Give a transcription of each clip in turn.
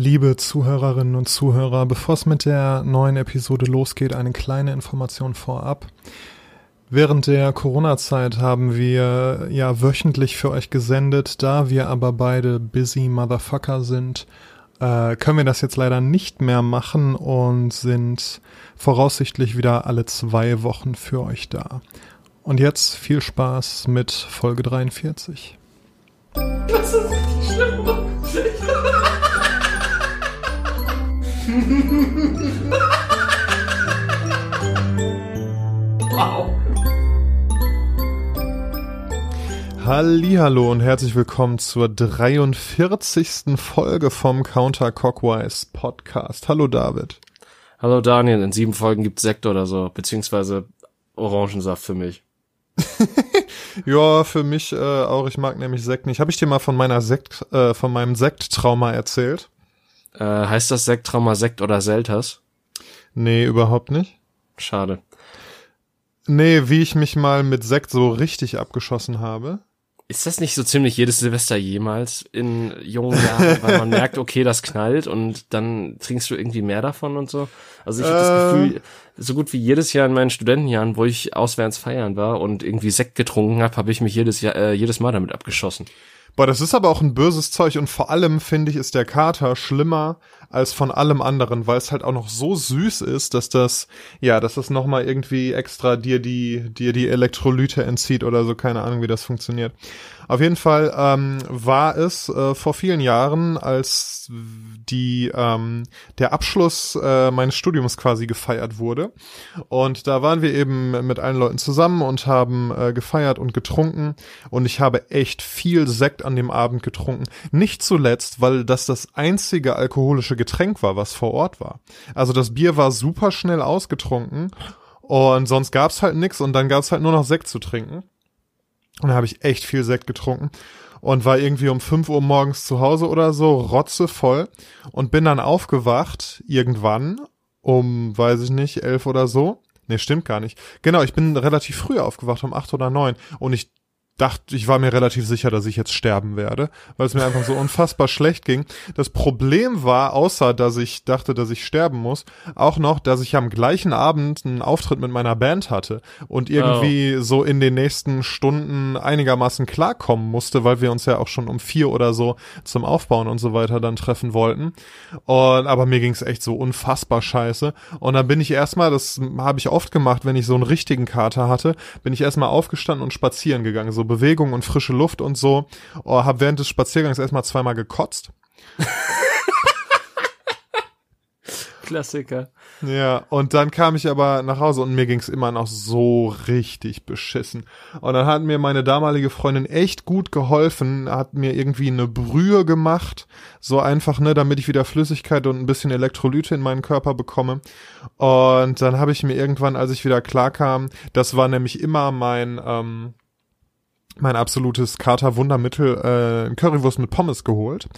Liebe Zuhörerinnen und Zuhörer, bevor es mit der neuen Episode losgeht, eine kleine Information vorab. Während der Corona-Zeit haben wir ja wöchentlich für euch gesendet, da wir aber beide busy Motherfucker sind, äh, können wir das jetzt leider nicht mehr machen und sind voraussichtlich wieder alle zwei Wochen für euch da. Und jetzt viel Spaß mit Folge 43. Das ist richtig schlimm. Wow. Hallo und herzlich willkommen zur 43. Folge vom Counter Cockwise Podcast. Hallo David. Hallo Daniel, in sieben Folgen gibt's Sekt oder so, beziehungsweise Orangensaft für mich. ja, für mich äh, auch. Ich mag nämlich Sekt nicht. Habe ich dir mal von meiner Sekt, äh, von meinem Sekttrauma erzählt? Äh, heißt das Sekttrauma Sekt oder Selters? Nee, überhaupt nicht. Schade. Nee, wie ich mich mal mit Sekt so richtig abgeschossen habe. Ist das nicht so ziemlich jedes Silvester jemals in jungen Jahren, weil man merkt, okay, das knallt und dann trinkst du irgendwie mehr davon und so? Also ich habe äh, das Gefühl, so gut wie jedes Jahr in meinen Studentenjahren, wo ich auswärts feiern war und irgendwie Sekt getrunken habe, habe ich mich jedes Jahr, äh, jedes Mal damit abgeschossen. Boah, das ist aber auch ein böses Zeug und vor allem finde ich, ist der Kater schlimmer als von allem anderen, weil es halt auch noch so süß ist, dass das, ja, dass das nochmal irgendwie extra dir die, dir die Elektrolyte entzieht oder so, keine Ahnung, wie das funktioniert. Auf jeden Fall ähm, war es äh, vor vielen Jahren, als die ähm, der Abschluss äh, meines Studiums quasi gefeiert wurde. Und da waren wir eben mit allen Leuten zusammen und haben äh, gefeiert und getrunken. Und ich habe echt viel Sekt an dem Abend getrunken. Nicht zuletzt, weil das das einzige alkoholische Getränk war, was vor Ort war. Also das Bier war super schnell ausgetrunken. Und sonst gab's halt nix und dann gab's halt nur noch Sekt zu trinken. Und da habe ich echt viel Sekt getrunken und war irgendwie um 5 Uhr morgens zu Hause oder so, rotzevoll und bin dann aufgewacht irgendwann um, weiß ich nicht, elf oder so. Nee, stimmt gar nicht. Genau, ich bin relativ früh aufgewacht, um acht oder neun und ich dachte, ich war mir relativ sicher, dass ich jetzt sterben werde, weil es mir einfach so unfassbar schlecht ging. Das Problem war, außer dass ich dachte, dass ich sterben muss, auch noch, dass ich am gleichen Abend einen Auftritt mit meiner Band hatte und irgendwie oh. so in den nächsten Stunden einigermaßen klarkommen musste, weil wir uns ja auch schon um vier oder so zum Aufbauen und so weiter dann treffen wollten. Und aber mir ging es echt so unfassbar scheiße. Und dann bin ich erstmal, das habe ich oft gemacht, wenn ich so einen richtigen Kater hatte, bin ich erstmal aufgestanden und spazieren gegangen, so Bewegung und frische Luft und so. Oh, hab während des Spaziergangs erstmal zweimal gekotzt. Klassiker. Ja, und dann kam ich aber nach Hause und mir ging's immer noch so richtig beschissen. Und dann hat mir meine damalige Freundin echt gut geholfen, hat mir irgendwie eine Brühe gemacht, so einfach, ne, damit ich wieder Flüssigkeit und ein bisschen Elektrolyte in meinen Körper bekomme. Und dann habe ich mir irgendwann, als ich wieder klarkam, das war nämlich immer mein, ähm, mein absolutes Kater-Wundermittel, äh, Currywurst mit Pommes geholt.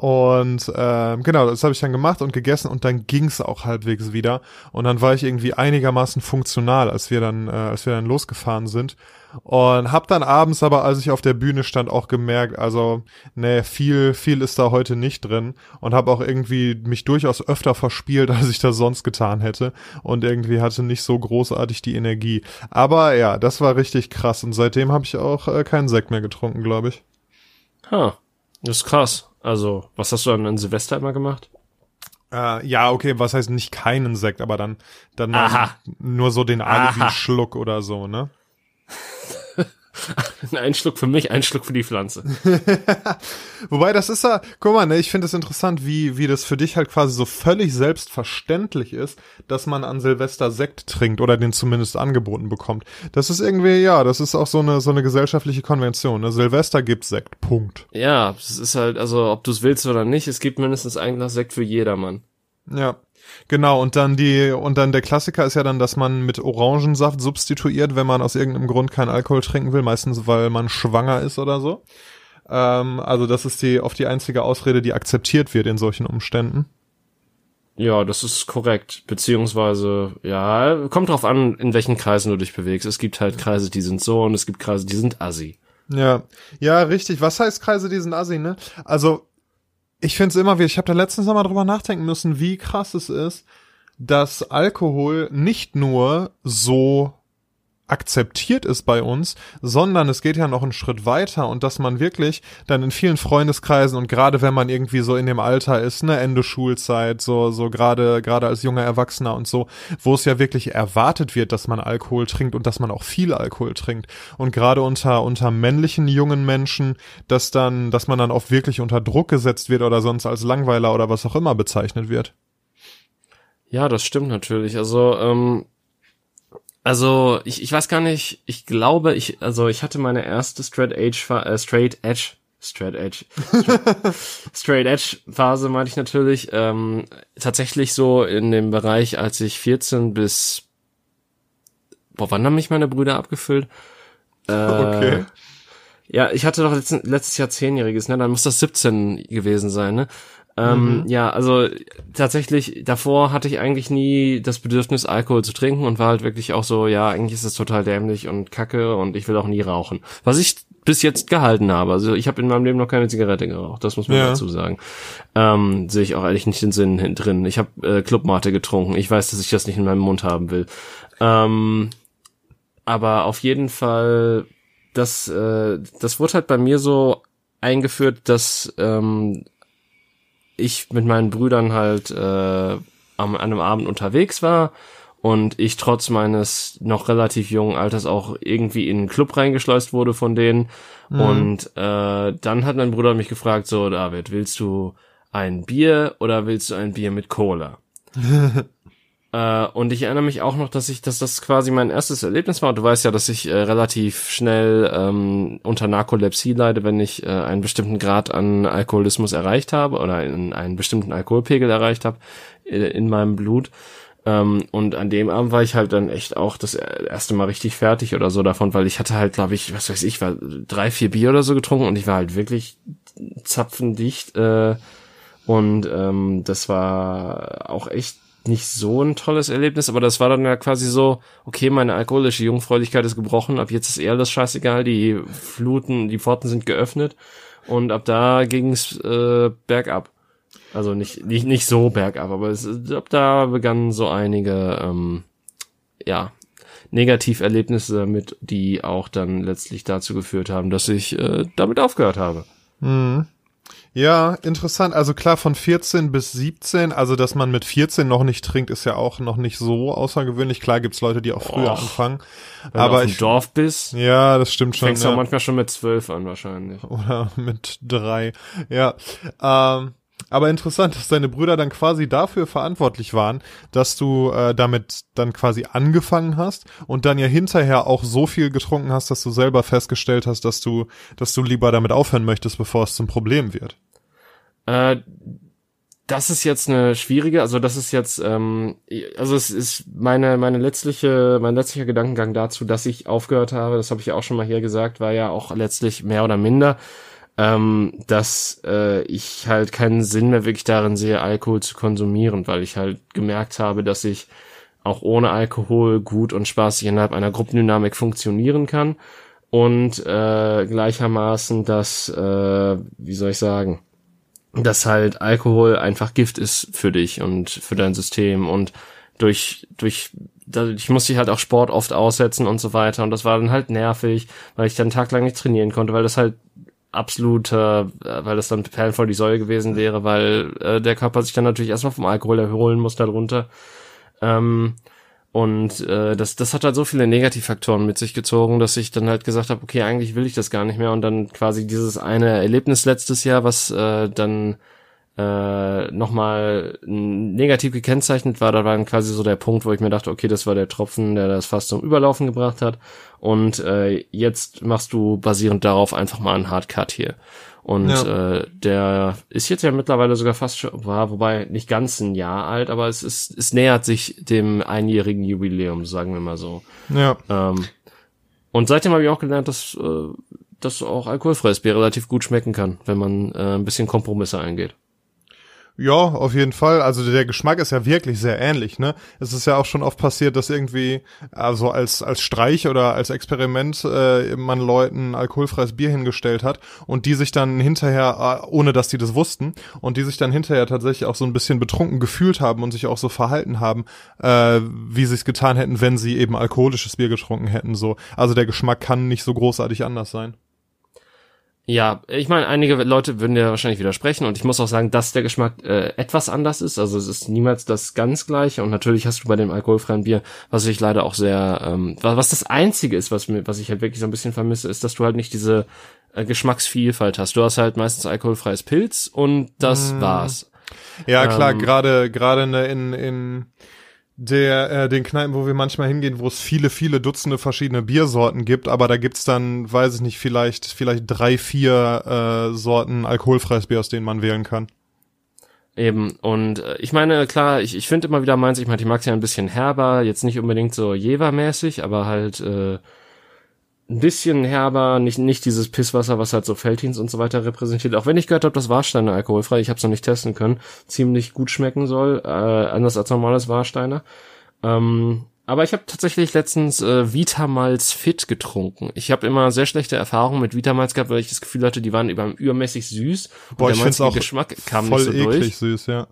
Und äh, genau, das habe ich dann gemacht und gegessen und dann ging's auch halbwegs wieder. Und dann war ich irgendwie einigermaßen funktional, als wir dann, äh, als wir dann losgefahren sind. Und hab dann abends aber, als ich auf der Bühne stand, auch gemerkt, also, nee, viel, viel ist da heute nicht drin. Und hab auch irgendwie mich durchaus öfter verspielt, als ich das sonst getan hätte. Und irgendwie hatte nicht so großartig die Energie. Aber ja, das war richtig krass. Und seitdem habe ich auch äh, keinen Sekt mehr getrunken, glaube ich. Ha, das ist krass. Also, was hast du dann an Silvester immer gemacht? Äh, ja, okay, was heißt nicht keinen Sekt, aber dann, dann Aha. nur so den Alibi-Schluck oder so, ne? ein Schluck für mich, ein Schluck für die Pflanze. Wobei, das ist ja, guck mal, ne, ich finde es interessant, wie, wie das für dich halt quasi so völlig selbstverständlich ist, dass man an Silvester Sekt trinkt oder den zumindest angeboten bekommt. Das ist irgendwie, ja, das ist auch so eine, so eine gesellschaftliche Konvention, ne? Silvester gibt Sekt, Punkt. Ja, es ist halt, also, ob du es willst oder nicht, es gibt mindestens ein Glas Sekt für jedermann. Ja. Genau, und dann die, und dann der Klassiker ist ja dann, dass man mit Orangensaft substituiert, wenn man aus irgendeinem Grund keinen Alkohol trinken will, meistens weil man schwanger ist oder so. Ähm, also das ist die oft die einzige Ausrede, die akzeptiert wird in solchen Umständen. Ja, das ist korrekt. Beziehungsweise, ja, kommt drauf an, in welchen Kreisen du dich bewegst. Es gibt halt Kreise, die sind so und es gibt Kreise, die sind assi. Ja, ja, richtig. Was heißt Kreise, die sind assi, ne? Also ich finde es immer wieder, ich habe da letztens noch mal drüber nachdenken müssen, wie krass es ist, dass Alkohol nicht nur so akzeptiert ist bei uns, sondern es geht ja noch einen Schritt weiter und dass man wirklich dann in vielen Freundeskreisen und gerade wenn man irgendwie so in dem Alter ist, ne Ende Schulzeit, so so gerade gerade als junger Erwachsener und so, wo es ja wirklich erwartet wird, dass man Alkohol trinkt und dass man auch viel Alkohol trinkt und gerade unter unter männlichen jungen Menschen, dass dann dass man dann auch wirklich unter Druck gesetzt wird oder sonst als Langweiler oder was auch immer bezeichnet wird. Ja, das stimmt natürlich. Also ähm, also, ich, ich weiß gar nicht, ich glaube, ich, also ich hatte meine erste Straight Edge, äh, Straight Edge, Straight Edge, Straight Edge Phase meinte ich natürlich, ähm, tatsächlich so in dem Bereich, als ich 14 bis, boah, wann haben mich meine Brüder abgefüllt? Äh, okay. Ja, ich hatte doch letzten, letztes Jahr zehnjähriges, ne? Dann muss das 17 gewesen sein, ne? Ähm, mhm. Ja, also tatsächlich, davor hatte ich eigentlich nie das Bedürfnis, Alkohol zu trinken und war halt wirklich auch so, ja, eigentlich ist es total dämlich und kacke und ich will auch nie rauchen. Was ich bis jetzt gehalten habe. Also ich habe in meinem Leben noch keine Zigarette geraucht, das muss man ja. dazu sagen. Ähm, Sehe ich auch ehrlich nicht den Sinn drin. Ich habe äh, Clubmate getrunken. Ich weiß, dass ich das nicht in meinem Mund haben will. Ähm, aber auf jeden Fall, das, äh, das wurde halt bei mir so eingeführt, dass ähm, ich mit meinen Brüdern halt äh, am einem Abend unterwegs war und ich trotz meines noch relativ jungen Alters auch irgendwie in einen Club reingeschleust wurde von denen. Mhm. Und äh, dann hat mein Bruder mich gefragt, so David, willst du ein Bier oder willst du ein Bier mit Cola? Äh, und ich erinnere mich auch noch, dass ich, dass das quasi mein erstes Erlebnis war. Du weißt ja, dass ich äh, relativ schnell ähm, unter Narkolepsie leide, wenn ich äh, einen bestimmten Grad an Alkoholismus erreicht habe oder in, einen bestimmten Alkoholpegel erreicht habe in, äh, in meinem Blut. Ähm, und an dem Abend war ich halt dann echt auch das erste Mal richtig fertig oder so davon, weil ich hatte halt, glaube ich, was weiß ich, war drei, vier Bier oder so getrunken und ich war halt wirklich zapfendicht. Äh, und ähm, das war auch echt nicht so ein tolles Erlebnis, aber das war dann ja quasi so, okay, meine alkoholische Jungfräulichkeit ist gebrochen, ab jetzt ist eher alles scheißegal, die Fluten, die Pforten sind geöffnet und ab da ging's äh, bergab. Also nicht, nicht, nicht so bergab, aber es, ab da begannen so einige, ähm, ja, Negativerlebnisse damit, die auch dann letztlich dazu geführt haben, dass ich äh, damit aufgehört habe. Mhm. Ja, interessant. Also klar, von 14 bis 17, also dass man mit 14 noch nicht trinkt, ist ja auch noch nicht so außergewöhnlich. Klar gibt's Leute, die auch früher Och, anfangen. Wenn aber du auf ich, Dorf bist, ja, das stimmt schon. Fängst ja. auch manchmal schon mit 12 an wahrscheinlich. Oder mit drei. Ja. Ähm, aber interessant, dass deine Brüder dann quasi dafür verantwortlich waren, dass du äh, damit dann quasi angefangen hast und dann ja hinterher auch so viel getrunken hast, dass du selber festgestellt hast, dass du, dass du lieber damit aufhören möchtest, bevor es zum Problem wird. Äh, das ist jetzt eine schwierige, also das ist jetzt, ähm, also es ist meine meine letztliche mein letztlicher Gedankengang dazu, dass ich aufgehört habe. Das habe ich ja auch schon mal hier gesagt, war ja auch letztlich mehr oder minder ähm, dass äh, ich halt keinen Sinn mehr wirklich darin sehe, Alkohol zu konsumieren, weil ich halt gemerkt habe, dass ich auch ohne Alkohol gut und spaßig innerhalb einer Gruppendynamik funktionieren kann. Und äh, gleichermaßen, dass, äh, wie soll ich sagen, dass halt Alkohol einfach Gift ist für dich und für dein System und durch durch ich musste halt auch Sport oft aussetzen und so weiter. Und das war dann halt nervig, weil ich dann taglang nicht trainieren konnte, weil das halt absoluter, äh, weil das dann Perlen vor die Säule gewesen wäre, weil äh, der Körper sich dann natürlich erstmal vom Alkohol erholen muss darunter. Ähm, und äh, das, das hat halt so viele Negativfaktoren mit sich gezogen, dass ich dann halt gesagt habe, okay, eigentlich will ich das gar nicht mehr. Und dann quasi dieses eine Erlebnis letztes Jahr, was äh, dann äh, nochmal negativ gekennzeichnet war, da war dann quasi so der Punkt, wo ich mir dachte, okay, das war der Tropfen, der das fast zum Überlaufen gebracht hat. Und äh, jetzt machst du basierend darauf einfach mal einen Hardcut hier. Und ja. äh, der ist jetzt ja mittlerweile sogar fast schon, war, wobei nicht ganz ein Jahr alt, aber es ist, es nähert sich dem einjährigen Jubiläum, sagen wir mal so. Ja. Ähm, und seitdem habe ich auch gelernt, dass, äh, dass auch alkoholfreies Bier relativ gut schmecken kann, wenn man äh, ein bisschen Kompromisse eingeht. Ja, auf jeden Fall. Also der Geschmack ist ja wirklich sehr ähnlich, ne? Es ist ja auch schon oft passiert, dass irgendwie, also als, als Streich oder als Experiment äh, man Leuten alkoholfreies Bier hingestellt hat und die sich dann hinterher, äh, ohne dass die das wussten, und die sich dann hinterher tatsächlich auch so ein bisschen betrunken gefühlt haben und sich auch so verhalten haben, äh, wie sie es getan hätten, wenn sie eben alkoholisches Bier getrunken hätten. So. Also der Geschmack kann nicht so großartig anders sein. Ja, ich meine, einige Leute würden ja wahrscheinlich widersprechen und ich muss auch sagen, dass der Geschmack äh, etwas anders ist. Also es ist niemals das ganz gleiche und natürlich hast du bei dem alkoholfreien Bier, was ich leider auch sehr, ähm, was das Einzige ist, was mir, was ich halt wirklich so ein bisschen vermisse, ist, dass du halt nicht diese äh, Geschmacksvielfalt hast. Du hast halt meistens alkoholfreies Pilz und das mm. war's. Ja, klar, ähm, gerade gerade in, in, in der äh, den Kneipen, wo wir manchmal hingehen, wo es viele, viele Dutzende verschiedene Biersorten gibt, aber da gibt's dann, weiß ich nicht, vielleicht vielleicht drei, vier äh, Sorten alkoholfreies Bier, aus denen man wählen kann. Eben, und äh, ich meine, klar, ich, ich finde immer wieder meins, ich meine, die mag ja ein bisschen herber, jetzt nicht unbedingt so Jever-mäßig, aber halt äh, ein bisschen herber, nicht, nicht dieses Pisswasser, was halt so Feldhins und so weiter repräsentiert. Auch wenn ich gehört habe, dass Warsteiner alkoholfrei, ich habe es noch nicht testen können, ziemlich gut schmecken soll, äh, anders als normales Warsteiner. Ähm, aber ich habe tatsächlich letztens äh, Vitamals Fit getrunken. Ich habe immer sehr schlechte Erfahrungen mit Vitamals gehabt, weil ich das Gefühl hatte, die waren über, übermäßig süß. Boah, und der ich auch Geschmack kam voll nicht so eklig durch. süß, ja.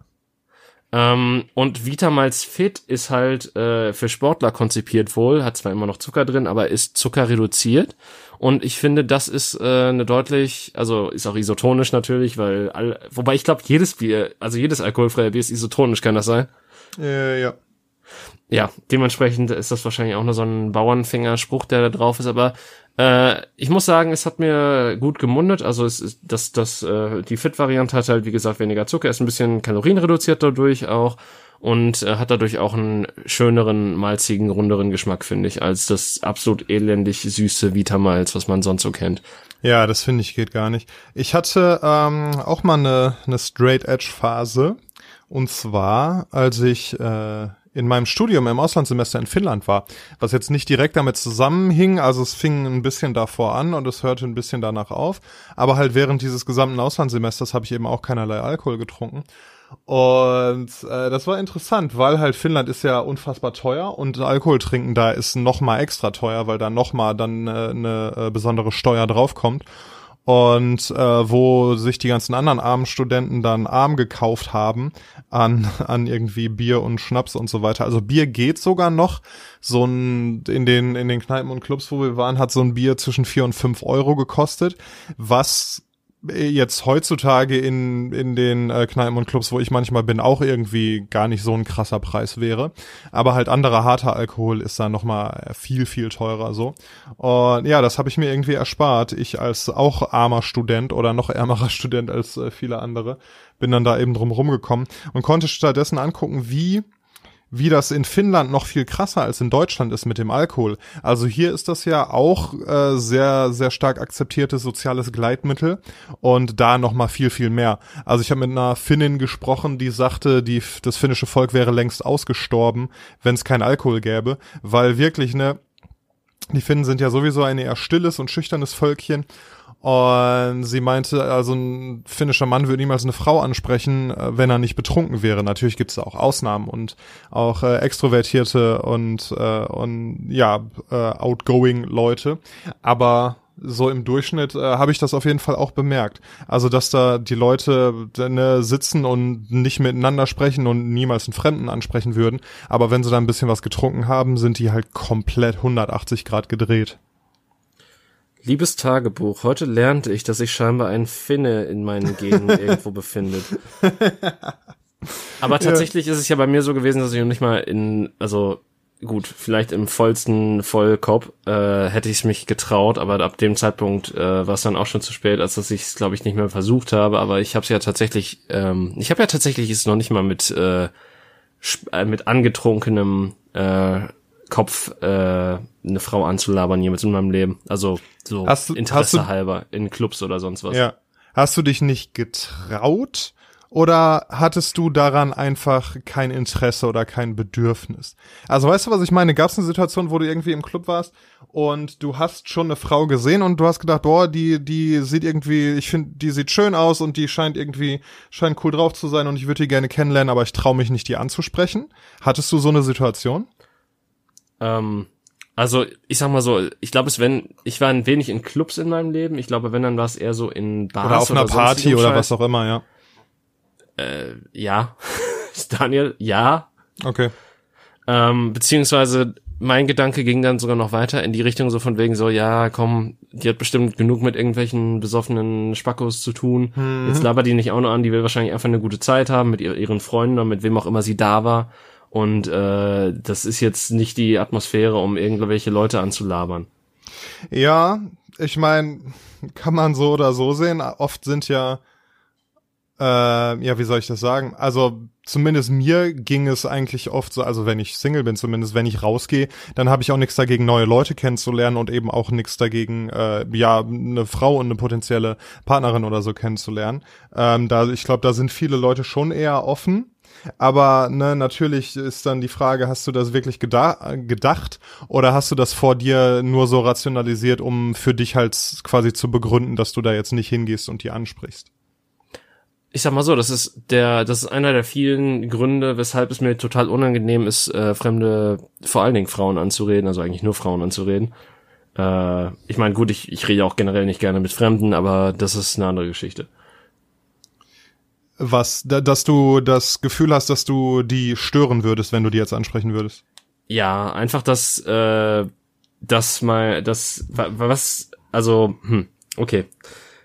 Ähm, und Vitamals Fit ist halt äh, für Sportler konzipiert wohl, hat zwar immer noch Zucker drin, aber ist Zucker reduziert. Und ich finde, das ist äh, eine deutlich, also ist auch isotonisch natürlich, weil all, wobei ich glaube, jedes Bier, also jedes alkoholfreie Bier ist isotonisch, kann das sein? Äh, ja. Ja, dementsprechend ist das wahrscheinlich auch nur so ein Bauernfingerspruch, der da drauf ist, aber äh, ich muss sagen, es hat mir gut gemundet. Also es ist, das, das, äh, die Fit-Variante hat halt, wie gesagt, weniger Zucker, ist ein bisschen kalorienreduziert dadurch auch und äh, hat dadurch auch einen schöneren, malzigen, runderen Geschmack, finde ich, als das absolut elendig süße Vitamalz, was man sonst so kennt. Ja, das finde ich geht gar nicht. Ich hatte ähm, auch mal eine, eine Straight Edge Phase. Und zwar, als ich äh, in meinem Studium im Auslandssemester in Finnland war, was jetzt nicht direkt damit zusammenhing, also es fing ein bisschen davor an und es hörte ein bisschen danach auf, aber halt während dieses gesamten Auslandssemesters habe ich eben auch keinerlei Alkohol getrunken. Und äh, das war interessant, weil halt Finnland ist ja unfassbar teuer und Alkohol trinken da ist noch mal extra teuer, weil da noch mal dann äh, eine äh, besondere Steuer draufkommt und äh, wo sich die ganzen anderen armen Studenten dann arm gekauft haben an an irgendwie Bier und Schnaps und so weiter. Also Bier geht sogar noch. So ein in den in den Kneipen und Clubs, wo wir waren, hat so ein Bier zwischen vier und fünf Euro gekostet, was jetzt heutzutage in, in den äh, Kneipen und Clubs, wo ich manchmal bin, auch irgendwie gar nicht so ein krasser Preis wäre. Aber halt anderer harter Alkohol ist da nochmal viel, viel teurer so. Und ja, das habe ich mir irgendwie erspart. Ich als auch armer Student oder noch ärmerer Student als äh, viele andere bin dann da eben drum rumgekommen und konnte stattdessen angucken, wie wie das in Finnland noch viel krasser als in Deutschland ist mit dem Alkohol. Also hier ist das ja auch äh, sehr, sehr stark akzeptiertes soziales Gleitmittel und da noch mal viel, viel mehr. Also ich habe mit einer Finnin gesprochen, die sagte, die, das finnische Volk wäre längst ausgestorben, wenn es kein Alkohol gäbe, weil wirklich, ne, die Finnen sind ja sowieso ein eher stilles und schüchternes Völkchen und sie meinte, also ein finnischer Mann würde niemals eine Frau ansprechen, äh, wenn er nicht betrunken wäre. Natürlich gibt es da auch Ausnahmen und auch äh, extrovertierte und, äh, und ja, äh, outgoing Leute. Aber so im Durchschnitt äh, habe ich das auf jeden Fall auch bemerkt. Also, dass da die Leute ne, sitzen und nicht miteinander sprechen und niemals einen Fremden ansprechen würden. Aber wenn sie da ein bisschen was getrunken haben, sind die halt komplett 180 Grad gedreht. Liebes Tagebuch, heute lernte ich, dass sich scheinbar ein Finne in meinen Genen irgendwo befindet. Aber tatsächlich ja. ist es ja bei mir so gewesen, dass ich noch nicht mal in, also gut, vielleicht im vollsten Vollkopf äh, hätte ich es mich getraut, aber ab dem Zeitpunkt äh, war es dann auch schon zu spät, als dass ich es, glaube ich, nicht mehr versucht habe. Aber ich habe es ja tatsächlich, ähm, ich habe ja tatsächlich es noch nicht mal mit äh, äh mit angetrunkenem äh, Kopf äh, eine Frau anzulabern jemals in meinem Leben. Also so hast du, Interesse hast du, halber in Clubs oder sonst was. Ja. Hast du dich nicht getraut Oder hattest du daran einfach kein Interesse oder kein Bedürfnis? Also weißt du, was ich meine? Gab es eine Situation, wo du irgendwie im Club warst und du hast schon eine Frau gesehen und du hast gedacht, boah, die, die sieht irgendwie, ich finde, die sieht schön aus und die scheint irgendwie, scheint cool drauf zu sein und ich würde die gerne kennenlernen, aber ich traue mich nicht, die anzusprechen. Hattest du so eine Situation? Ähm, also ich sag mal so, ich glaube es wenn ich war ein wenig in Clubs in meinem Leben. Ich glaube, wenn dann war es eher so in Bars oder auf einer oder Party oder was auch immer, ja. Äh, ja, Daniel, ja. Okay. Ähm, beziehungsweise mein Gedanke ging dann sogar noch weiter in die Richtung so von wegen so, ja, komm, die hat bestimmt genug mit irgendwelchen besoffenen Spackos zu tun. Mhm. Jetzt labert die nicht auch noch an, die will wahrscheinlich einfach eine gute Zeit haben mit ihr, ihren Freunden oder mit wem auch immer sie da war. Und äh, das ist jetzt nicht die Atmosphäre, um irgendwelche Leute anzulabern. Ja, ich meine, kann man so oder so sehen. Oft sind ja, äh, ja, wie soll ich das sagen? Also zumindest mir ging es eigentlich oft so, also wenn ich Single bin, zumindest wenn ich rausgehe, dann habe ich auch nichts dagegen, neue Leute kennenzulernen und eben auch nichts dagegen, äh, ja, eine Frau und eine potenzielle Partnerin oder so kennenzulernen. Ähm, da, ich glaube, da sind viele Leute schon eher offen. Aber ne, natürlich ist dann die Frage, hast du das wirklich geda gedacht oder hast du das vor dir nur so rationalisiert, um für dich halt quasi zu begründen, dass du da jetzt nicht hingehst und die ansprichst? Ich sag mal so, das ist der, das ist einer der vielen Gründe, weshalb es mir total unangenehm ist, äh, fremde, vor allen Dingen Frauen anzureden, also eigentlich nur Frauen anzureden. Äh, ich meine, gut, ich, ich rede auch generell nicht gerne mit Fremden, aber das ist eine andere Geschichte. Was, da, dass du das Gefühl hast, dass du die stören würdest, wenn du die jetzt ansprechen würdest? Ja, einfach das, äh, das mal, das, was, also, hm, okay.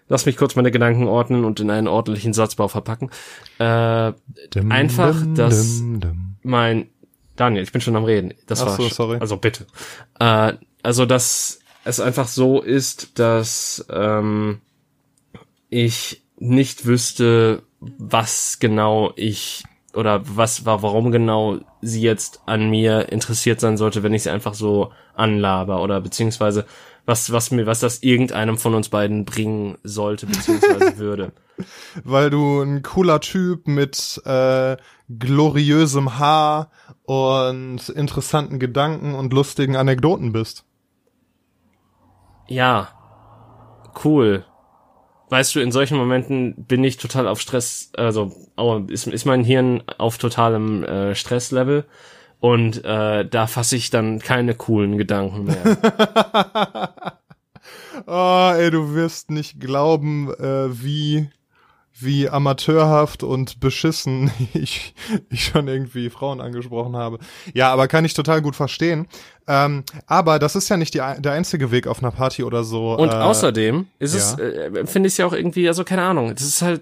Lass mich kurz meine Gedanken ordnen und in einen ordentlichen Satzbau verpacken. Äh, Dim, einfach, dim, dass dim, mein Daniel, ich bin schon am Reden. Das Ach war so, sorry. Also bitte. Äh, also dass es einfach so ist, dass ähm, ich nicht wüsste, was genau ich oder was war, warum genau sie jetzt an mir interessiert sein sollte, wenn ich sie einfach so anlaber oder beziehungsweise was, was mir, was das irgendeinem von uns beiden bringen sollte, beziehungsweise würde. Weil du ein cooler Typ mit äh, gloriösem Haar und interessanten Gedanken und lustigen Anekdoten bist. Ja, cool. Weißt du, in solchen Momenten bin ich total auf Stress, also oh, ist, ist mein Hirn auf totalem äh, Stresslevel und äh, da fasse ich dann keine coolen Gedanken mehr. Oh, ey, du wirst nicht glauben, äh, wie wie amateurhaft und beschissen ich, ich schon irgendwie Frauen angesprochen habe. Ja, aber kann ich total gut verstehen. Ähm, aber das ist ja nicht die, der einzige Weg auf einer Party oder so. Und äh, außerdem ist es, ja. äh, finde ich es ja auch irgendwie, also keine Ahnung, das ist halt,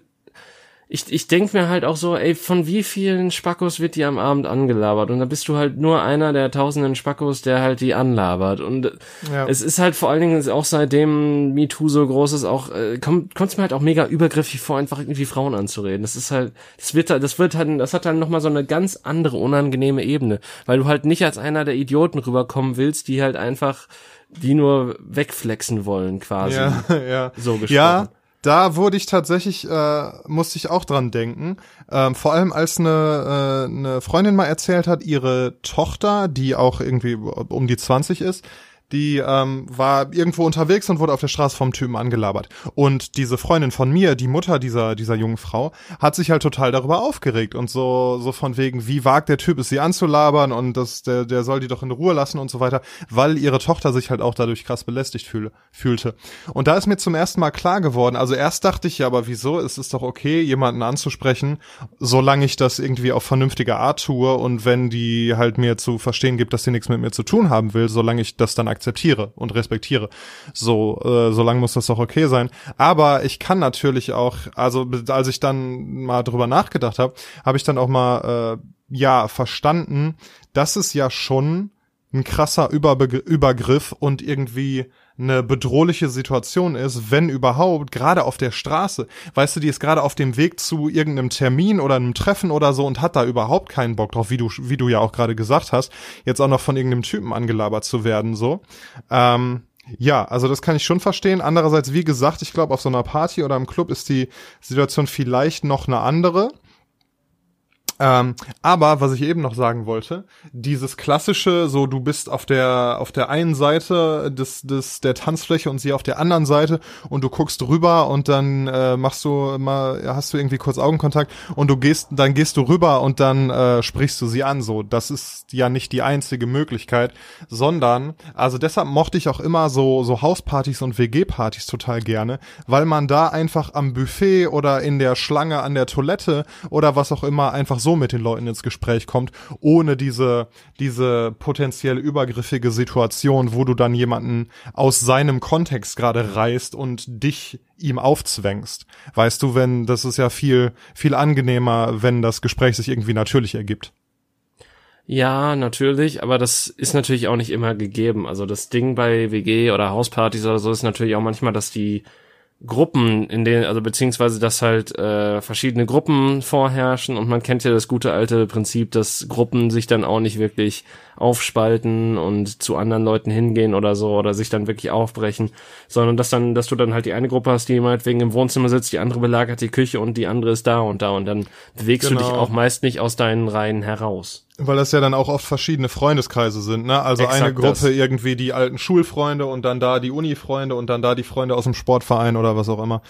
ich, ich denk mir halt auch so, ey, von wie vielen Spackos wird die am Abend angelabert? Und da bist du halt nur einer der tausenden Spackos, der halt die anlabert. Und äh, Ja. es ist halt vor allen Dingen auch seitdem MeToo so groß ist, auch, äh, kommt, kommt mir halt auch mega übergriffig vor, einfach irgendwie Frauen anzureden. Das ist halt, das wird halt, das wird halt, das hat dann nochmal so eine ganz andere unangenehme Ebene. Weil du halt nicht als einer der Idioten rüberkommen willst, die halt einfach, die nur wegflexen wollen, quasi. ja, ja. So gesprochen. Ja, da wurde ich tatsächlich, äh, musste ich auch dran denken. Ähm, vor allem als eine, äh, eine Freundin mal erzählt hat, ihre Tochter, die auch irgendwie um die 20 ist, die ähm, war irgendwo unterwegs und wurde auf der Straße vom Typen angelabert. Und diese Freundin von mir, die Mutter dieser, dieser jungen Frau, hat sich halt total darüber aufgeregt und so, so von wegen, wie wagt der Typ es, sie anzulabern und das, der, der soll die doch in Ruhe lassen und so weiter, weil ihre Tochter sich halt auch dadurch krass belästigt fühle, fühlte. Und da ist mir zum ersten Mal klar geworden, also erst dachte ich ja, aber wieso, es ist doch okay, jemanden anzusprechen, solange ich das irgendwie auf vernünftige Art tue und wenn die halt mir zu verstehen gibt, dass sie nichts mit mir zu tun haben will, solange ich das dann akzeptiere und respektiere. So, äh, solange muss das doch okay sein. Aber ich kann natürlich auch, also als ich dann mal drüber nachgedacht habe, habe ich dann auch mal äh, ja verstanden, dass es ja schon ein krasser Überbegr Übergriff und irgendwie eine bedrohliche Situation ist, wenn überhaupt, gerade auf der Straße. Weißt du, die ist gerade auf dem Weg zu irgendeinem Termin oder einem Treffen oder so und hat da überhaupt keinen Bock drauf, wie du, wie du ja auch gerade gesagt hast, jetzt auch noch von irgendeinem Typen angelabert zu werden, so. Ähm, ja, also das kann ich schon verstehen. Andererseits, wie gesagt, ich glaube, auf so einer Party oder im Club ist die Situation vielleicht noch eine andere. Ähm, aber was ich eben noch sagen wollte, dieses klassische, so du bist auf der auf der einen Seite des des der Tanzfläche und sie auf der anderen Seite und du guckst rüber und dann äh, machst du mal hast du irgendwie kurz Augenkontakt und du gehst dann gehst du rüber und dann äh, sprichst du sie an. So, das ist ja nicht die einzige Möglichkeit, sondern also deshalb mochte ich auch immer so so Hauspartys und WG-Partys total gerne, weil man da einfach am Buffet oder in der Schlange an der Toilette oder was auch immer einfach so mit den Leuten ins Gespräch kommt, ohne diese, diese potenziell übergriffige Situation, wo du dann jemanden aus seinem Kontext gerade reißt und dich ihm aufzwängst. Weißt du, wenn, das ist ja viel, viel angenehmer, wenn das Gespräch sich irgendwie natürlich ergibt. Ja, natürlich, aber das ist natürlich auch nicht immer gegeben. Also das Ding bei WG oder Hauspartys oder so ist natürlich auch manchmal, dass die Gruppen, in denen, also beziehungsweise dass halt äh, verschiedene Gruppen vorherrschen und man kennt ja das gute alte Prinzip, dass Gruppen sich dann auch nicht wirklich aufspalten und zu anderen Leuten hingehen oder so oder sich dann wirklich aufbrechen, sondern dass dann, dass du dann halt die eine Gruppe hast, die meinetwegen im Wohnzimmer sitzt, die andere belagert die Küche und die andere ist da und da und dann bewegst genau. du dich genau. auch meist nicht aus deinen Reihen heraus. Weil das ja dann auch oft verschiedene Freundeskreise sind, ne? Also Exakt eine Gruppe das. irgendwie die alten Schulfreunde und dann da die Uni-Freunde und dann da die Freunde aus dem Sportverein oder was auch immer.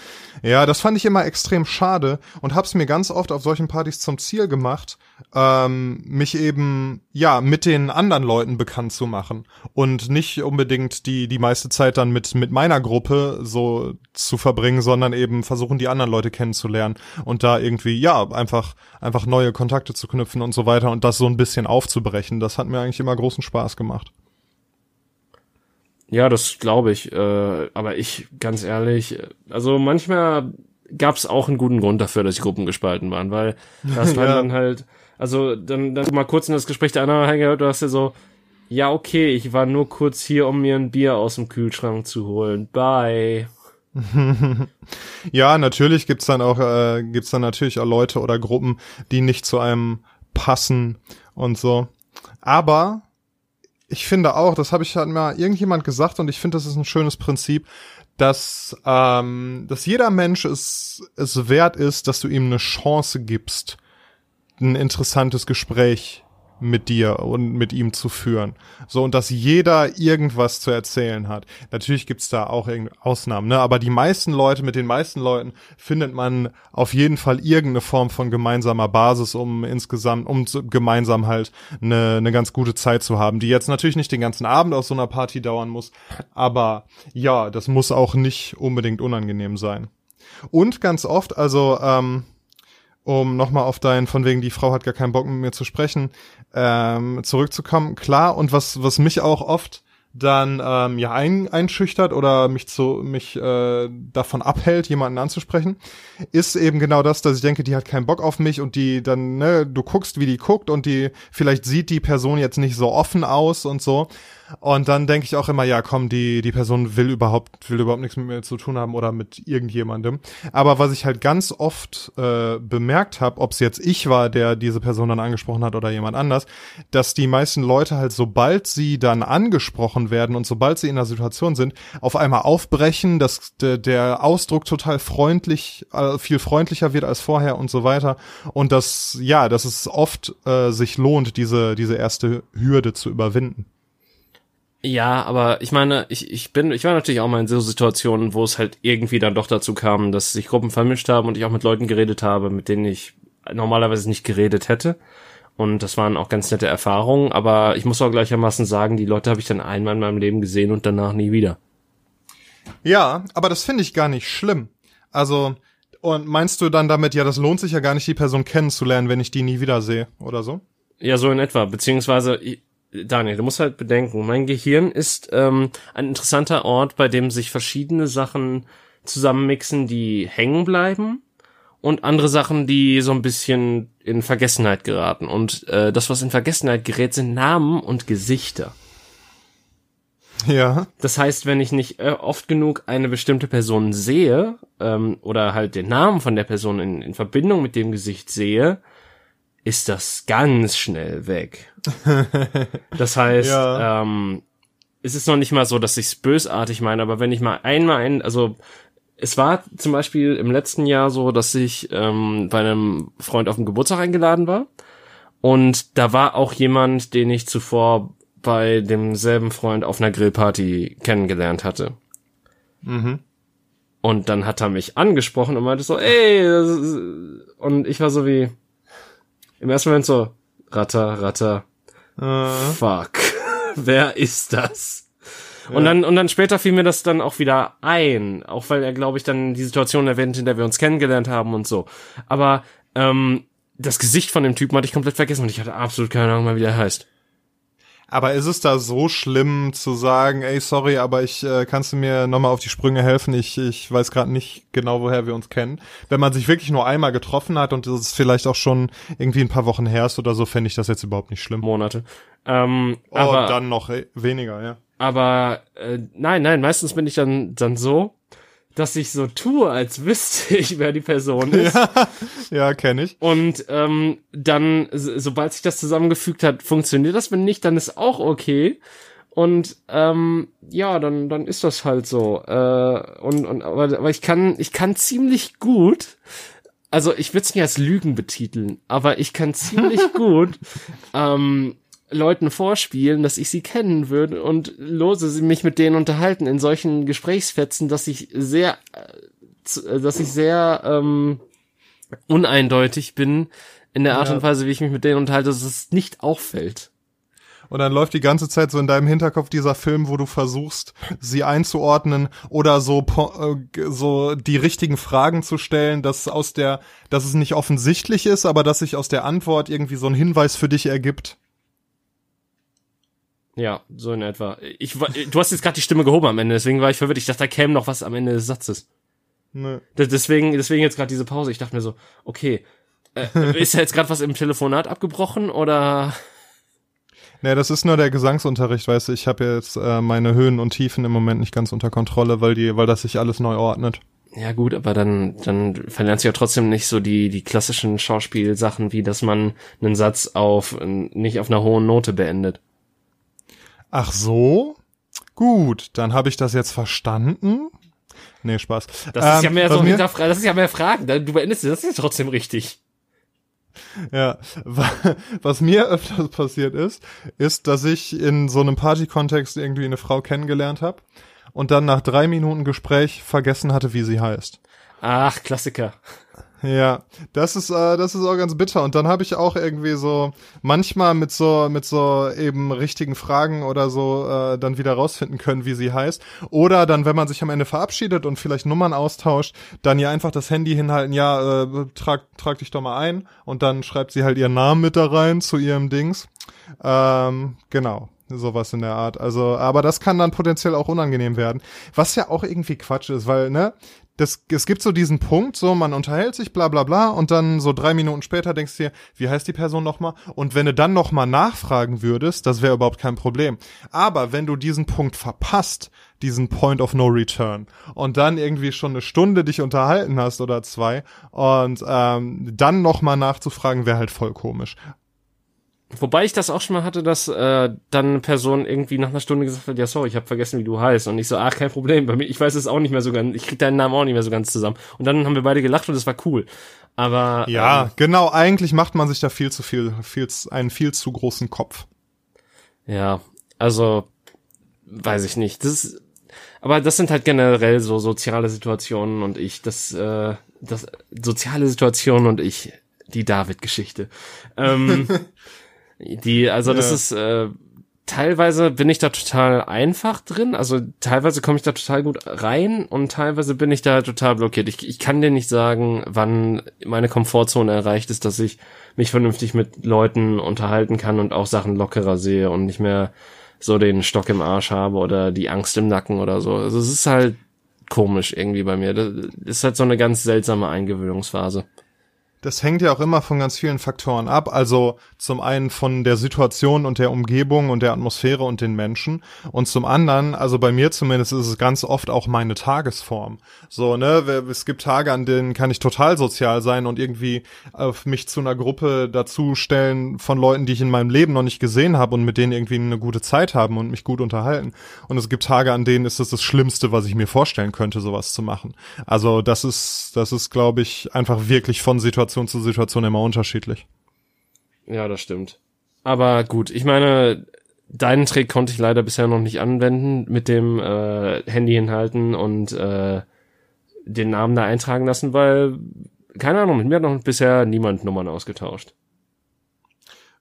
Ja, das fand ich immer extrem schade und hab's mir ganz oft auf solchen Partys zum Ziel gemacht, ähm, mich eben ja mit den anderen Leuten bekannt zu machen und nicht unbedingt die die meiste Zeit dann mit mit meiner Gruppe so zu verbringen, sondern eben versuchen die anderen Leute kennenzulernen und da irgendwie ja einfach einfach neue Kontakte zu knüpfen und so weiter und das so ein bisschen aufzubrechen. Das hat mir eigentlich immer großen Spaß gemacht. Ja, das glaube ich. Äh, aber ich, ganz ehrlich, also manchmal gab es auch einen guten Grund dafür, dass die Gruppen gespalten waren, weil das war ja. dann halt also dann, dann mal kurz in das Gespräch der anderen reingehört, du hast ja so, ja okay, ich war nur kurz hier, um mir ein Bier aus dem Kühlschrank zu holen. Bye. ja, natürlich gibt's dann auch äh, gibt's dann natürlich auch Leute oder Gruppen, die nicht zu einem passen und so. Aber ich finde auch, das habe ich halt mal irgendjemand gesagt und ich finde, das ist ein schönes Prinzip, dass ähm, dass jeder Mensch es es wert ist, dass du ihm eine Chance gibst, ein interessantes Gespräch mit dir und mit ihm zu führen. So, und dass jeder irgendwas zu erzählen hat. Natürlich gibt's da auch Ausnahmen, ne? Aber die meisten Leute, mit den meisten Leuten findet man auf jeden Fall irgendeine Form von gemeinsamer Basis, um insgesamt, um gemeinsam halt eine, eine ganz gute Zeit zu haben, die jetzt natürlich nicht den ganzen Abend auf so einer Party dauern muss, aber ja, das muss auch nicht unbedingt unangenehm sein. Und ganz oft, also, ähm, um nochmal auf dein, von wegen, die Frau hat gar keinen Bock mit mir zu sprechen, ähm, zurückzukommen. Klar, und was, was mich auch oft dann ähm, ja ein, einschüchtert oder mich zu mich äh, davon abhält, jemanden anzusprechen, ist eben genau das, dass ich denke, die hat keinen Bock auf mich und die dann, ne, du guckst, wie die guckt und die vielleicht sieht die Person jetzt nicht so offen aus und so. Und dann denke ich auch immer, ja, komm, die, die Person will überhaupt, will überhaupt nichts mit mir zu tun haben oder mit irgendjemandem. Aber was ich halt ganz oft äh, bemerkt habe, ob es jetzt ich war, der diese Person dann angesprochen hat oder jemand anders, dass die meisten Leute halt, sobald sie dann angesprochen werden und sobald sie in der Situation sind, auf einmal aufbrechen, dass de, der Ausdruck total freundlich, äh, viel freundlicher wird als vorher und so weiter. Und dass, ja, dass es oft äh, sich lohnt, diese, diese erste Hürde zu überwinden. Ja, aber ich meine, ich, ich bin, ich war natürlich auch mal in so Situationen, wo es halt irgendwie dann doch dazu kam, dass sich Gruppen vermischt haben und ich auch mit Leuten geredet habe, mit denen ich normalerweise nicht geredet hätte. Und das waren auch ganz nette Erfahrungen, aber ich muss auch gleichermaßen sagen, die Leute habe ich dann einmal in meinem Leben gesehen und danach nie wieder. Ja, aber das finde ich gar nicht schlimm. Also, und meinst du dann damit, ja, das lohnt sich ja gar nicht, die Person kennenzulernen, wenn ich die nie wiedersehe oder so? Ja, so in etwa. Beziehungsweise, Daniel, du musst halt bedenken, mein Gehirn ist ähm, ein interessanter Ort, bei dem sich verschiedene Sachen zusammenmixen, die hängen bleiben und andere Sachen, die so ein bisschen in Vergessenheit geraten. Und äh, das, was in Vergessenheit gerät, sind Namen und Gesichter. Ja. Das heißt, wenn ich nicht äh, oft genug eine bestimmte Person sehe ähm, oder halt den Namen von der Person in, in Verbindung mit dem Gesicht sehe, ist das ganz schnell weg. Das heißt, ja. ähm, es ist noch nicht mal so, dass ich's bösartig meine, aber wenn ich mal einmal ein, also es war zum Beispiel im letzten Jahr so, dass ich ähm, bei einem Freund auf dem Geburtstag eingeladen war Und da war auch jemand, den ich zuvor bei demselben Freund auf einer Grillparty kennengelernt hatte. Mhm. Und dann hat er mich angesprochen und meinte so, ey, und ich war so wie, im ersten Moment so, Ratter, Ratter, Äh, fuck, wer ist das? Und dann, und dann später fiel mir das dann auch wieder ein, auch weil er, glaube ich, dann die Situation erwähnt, in der wir uns kennengelernt haben und so. Aber ähm, das Gesicht von dem Typen hatte ich komplett vergessen und ich hatte absolut keine Ahnung mehr, wie der heißt. Aber ist es da so schlimm zu sagen, ey, sorry, aber ich äh, kannst du mir nochmal auf die Sprünge helfen? Ich, ich weiß gerade nicht genau, woher wir uns kennen. Wenn man sich wirklich nur einmal getroffen hat und es vielleicht auch schon irgendwie ein paar Wochen her ist oder so, fände ich das jetzt überhaupt nicht schlimm. Monate. Ähm, Oh, aber dann noch äh, weniger, ja. aber äh, nein, nein, meistens bin ich dann dann so, dass ich so tue, als wüsste ich, wer die Person ist. Ja, kenne ich. Und ähm, dann, so- sobald sich das zusammengefügt hat, funktioniert das. Wenn nicht, dann ist auch okay. Und ähm, ja, dann dann ist das halt so. Äh, und und aber, aber ich kann ich kann ziemlich gut. Also ich würde es nicht als Lügen betiteln, aber ich kann ziemlich gut ähm, Leuten vorspielen, dass ich sie kennen würde und lose sie mich mit denen unterhalten in solchen Gesprächsfetzen, dass ich sehr, äh, äh, dass ich sehr ähm, uneindeutig bin in der Art Ja. und Weise, wie ich mich mit denen unterhalte, dass es nicht auffällt. Und dann läuft die ganze Zeit so in deinem Hinterkopf dieser Film, wo du versuchst, sie einzuordnen oder so, äh, so die richtigen Fragen zu stellen, dass aus der, dass es nicht offensichtlich ist, aber dass sich aus der Antwort irgendwie so ein Hinweis für dich ergibt. Ja, so in etwa. Ich, du hast jetzt gerade die Stimme gehoben am Ende, deswegen war ich verwirrt. Ich dachte, da käme noch was am Ende des Satzes. Nö. D- Deswegen, deswegen jetzt gerade diese Pause. Ich dachte mir so, okay, äh, ist da jetzt gerade was im Telefonat abgebrochen oder? Nee, das ist nur der Gesangsunterricht, weißt du, ich habe jetzt äh, meine Höhen und Tiefen im Moment nicht ganz unter Kontrolle, weil die, weil das sich alles neu ordnet. Ja gut, aber dann, dann verlernst du ja trotzdem nicht so die, die klassischen Schauspielsachen, wie dass man einen Satz auf, nicht auf einer hohen Note beendet. Ach so? Gut, dann habe ich das jetzt verstanden. Nee, Spaß. Das ist ja Ähm, mehr so mir- das ist ja mehr Fragen. Du beendest das ist ja trotzdem richtig. Ja, wa- was mir öfters passiert ist, ist, dass ich in so einem Party-Kontext irgendwie eine Frau kennengelernt habe und dann nach drei Minuten Gespräch vergessen hatte, wie sie heißt. Ach, Klassiker. Ja, das ist äh, das ist auch ganz bitter und dann habe ich auch irgendwie so manchmal mit so mit so eben richtigen Fragen oder so äh, dann wieder rausfinden können, wie sie heißt oder dann wenn man sich am Ende verabschiedet und vielleicht Nummern austauscht, dann ja einfach das Handy hinhalten, ja, äh, trag trag dich doch mal ein und dann schreibt sie halt ihren Namen mit da rein zu ihrem Dings. Ähm, genau. Sowas in der Art. Also, aber das kann dann potenziell auch unangenehm werden. Was ja auch irgendwie Quatsch ist, weil, ne, das, es gibt so diesen Punkt, so man unterhält sich, bla bla bla, und dann so drei Minuten später denkst du dir, wie heißt die Person nochmal? Und wenn du dann nochmal nachfragen würdest, das wäre überhaupt kein Problem. Aber wenn du diesen Punkt verpasst, diesen Point of No Return, und dann irgendwie schon eine Stunde dich unterhalten hast oder zwei, und ähm, dann nochmal nachzufragen, wäre halt voll komisch. Wobei ich das auch schon mal hatte, dass äh, dann eine Person irgendwie nach einer Stunde gesagt hat, ja sorry, ich habe vergessen, wie du heißt. Und ich so, ach, kein Problem, bei mir, ich weiß es auch nicht mehr so ganz, ich krieg deinen Namen auch nicht mehr so ganz zusammen. Und dann haben wir beide gelacht und es war cool. Aber Ja, ähm, genau, eigentlich macht man sich da viel zu viel, viel, einen viel zu großen Kopf. ja, also weiß ich nicht. Das ist, aber das sind halt generell so soziale Situationen und ich, das, äh, das soziale Situationen und ich, die David-Geschichte. Ähm, die, also das Ja. ist äh, teilweise bin ich da total einfach drin, also teilweise komme ich da total gut rein und teilweise bin ich da total blockiert. Ich, ich kann dir nicht sagen, wann meine Komfortzone erreicht ist, dass ich mich vernünftig mit Leuten unterhalten kann und auch Sachen lockerer sehe und nicht mehr so den Stock im Arsch habe oder die Angst im Nacken oder so. Also es ist halt komisch irgendwie bei mir. Das ist halt so eine ganz seltsame Eingewöhnungsphase. Das hängt ja auch immer von ganz vielen Faktoren ab. Also zum einen von der Situation und der Umgebung und der Atmosphäre und den Menschen. Und zum anderen, also bei mir zumindest ist es ganz oft auch meine Tagesform. So, ne, es gibt Tage, an denen kann ich total sozial sein und irgendwie auf mich zu einer Gruppe dazustellen von Leuten, die ich in meinem Leben noch nicht gesehen habe und mit denen irgendwie eine gute Zeit haben und mich gut unterhalten. Und es gibt Tage, an denen ist es das Schlimmste, was ich mir vorstellen könnte, sowas zu machen. Also das ist, das ist, glaube ich, einfach wirklich von Situation zu Situation immer unterschiedlich. Ja, das stimmt. Aber gut, ich meine, deinen Trick konnte ich leider bisher noch nicht anwenden mit dem äh, Handy hinhalten und äh, den Namen da eintragen lassen, weil, keine Ahnung, mit mir hat noch bisher niemand Nummern ausgetauscht.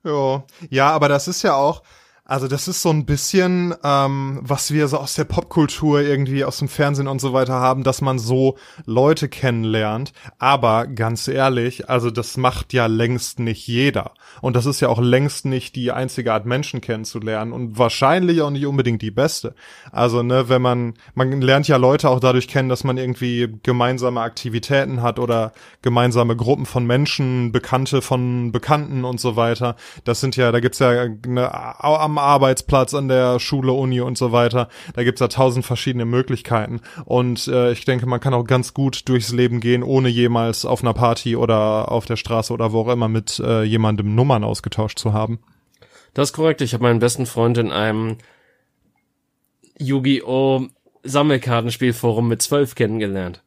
Ja, ja, aber das ist ja auch, also das ist so ein bisschen, ähm, was wir so aus der Popkultur irgendwie aus dem Fernsehen und so weiter haben, dass man so Leute kennenlernt. Aber ganz ehrlich, also das macht ja längst nicht jeder. Und das ist ja auch längst nicht die einzige Art Menschen kennenzulernen und wahrscheinlich auch nicht unbedingt die beste. Also ne, wenn man, man lernt ja Leute auch dadurch kennen, dass man irgendwie gemeinsame Aktivitäten hat oder gemeinsame Gruppen von Menschen, Bekannte von Bekannten und so weiter. Das sind ja, da gibt's ja ne, am Arbeitsplatz, an der Schule, Uni und so weiter. Da gibt's ja tausend verschiedene Möglichkeiten. Und äh, ich denke, man kann auch ganz gut durchs Leben gehen, ohne jemals auf einer Party oder auf der Straße oder wo auch immer mit äh, jemandem Nummern ausgetauscht zu haben. Das ist korrekt. Ich habe meinen besten Freund in einem Yu-Gi-Oh! Sammelkartenspielforum mit zwölf kennengelernt.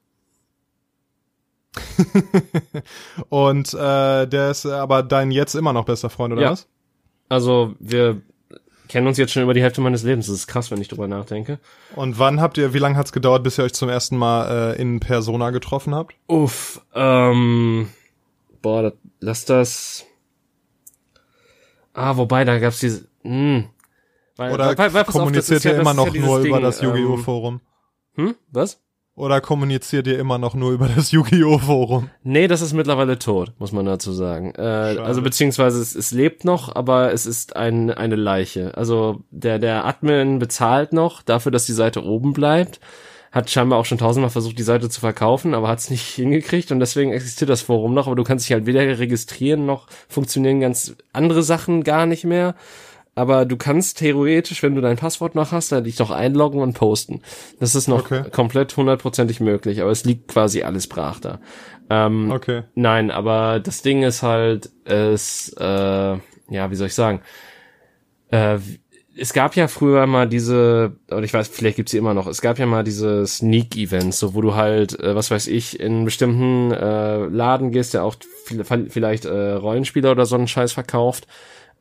und äh, der ist aber dein jetzt immer noch bester Freund, oder ja. was? Also wir kennen uns jetzt schon über die Hälfte meines Lebens. Das ist krass, wenn ich drüber nachdenke. Und wann habt ihr, wie lange hat's gedauert, bis ihr euch zum ersten Mal äh, in Persona getroffen habt? Uff, ähm, boah, das, lass das. Ah, wobei, da gab's diese, hm. Weil, Oder weil, weil, kommuniziert auf, ihr ja, immer noch ja nur Ding, über das Yu-Gi-Oh! Ähm, Forum? Hm? Was? Oder kommuniziert ihr immer noch nur über das Yu-Gi-Oh! Forum? Nee, das ist mittlerweile tot, muss man dazu sagen. Äh, also beziehungsweise es, es lebt noch, aber es ist ein, eine Leiche. Also der, der Admin bezahlt noch dafür, dass die Seite oben bleibt. Hat scheinbar auch schon tausendmal versucht, die Seite zu verkaufen, aber hat es nicht hingekriegt und deswegen existiert das Forum noch, aber du kannst dich halt weder registrieren noch funktionieren ganz andere Sachen gar nicht mehr aber du kannst theoretisch, wenn du dein Passwort noch hast, dann dich doch einloggen und posten. Das ist noch okay. komplett hundertprozentig möglich, aber es liegt quasi alles brach da. Ähm, okay. Nein, aber das Ding ist halt, es, äh, ja, wie soll ich sagen, äh, es gab ja früher mal diese, oder ich weiß, vielleicht gibt's sie immer noch, es gab ja mal diese Sneak-Events, so wo du halt, äh, was weiß ich, in bestimmten äh, Laden gehst, der auch vielleicht äh, Rollenspieler oder so einen Scheiß verkauft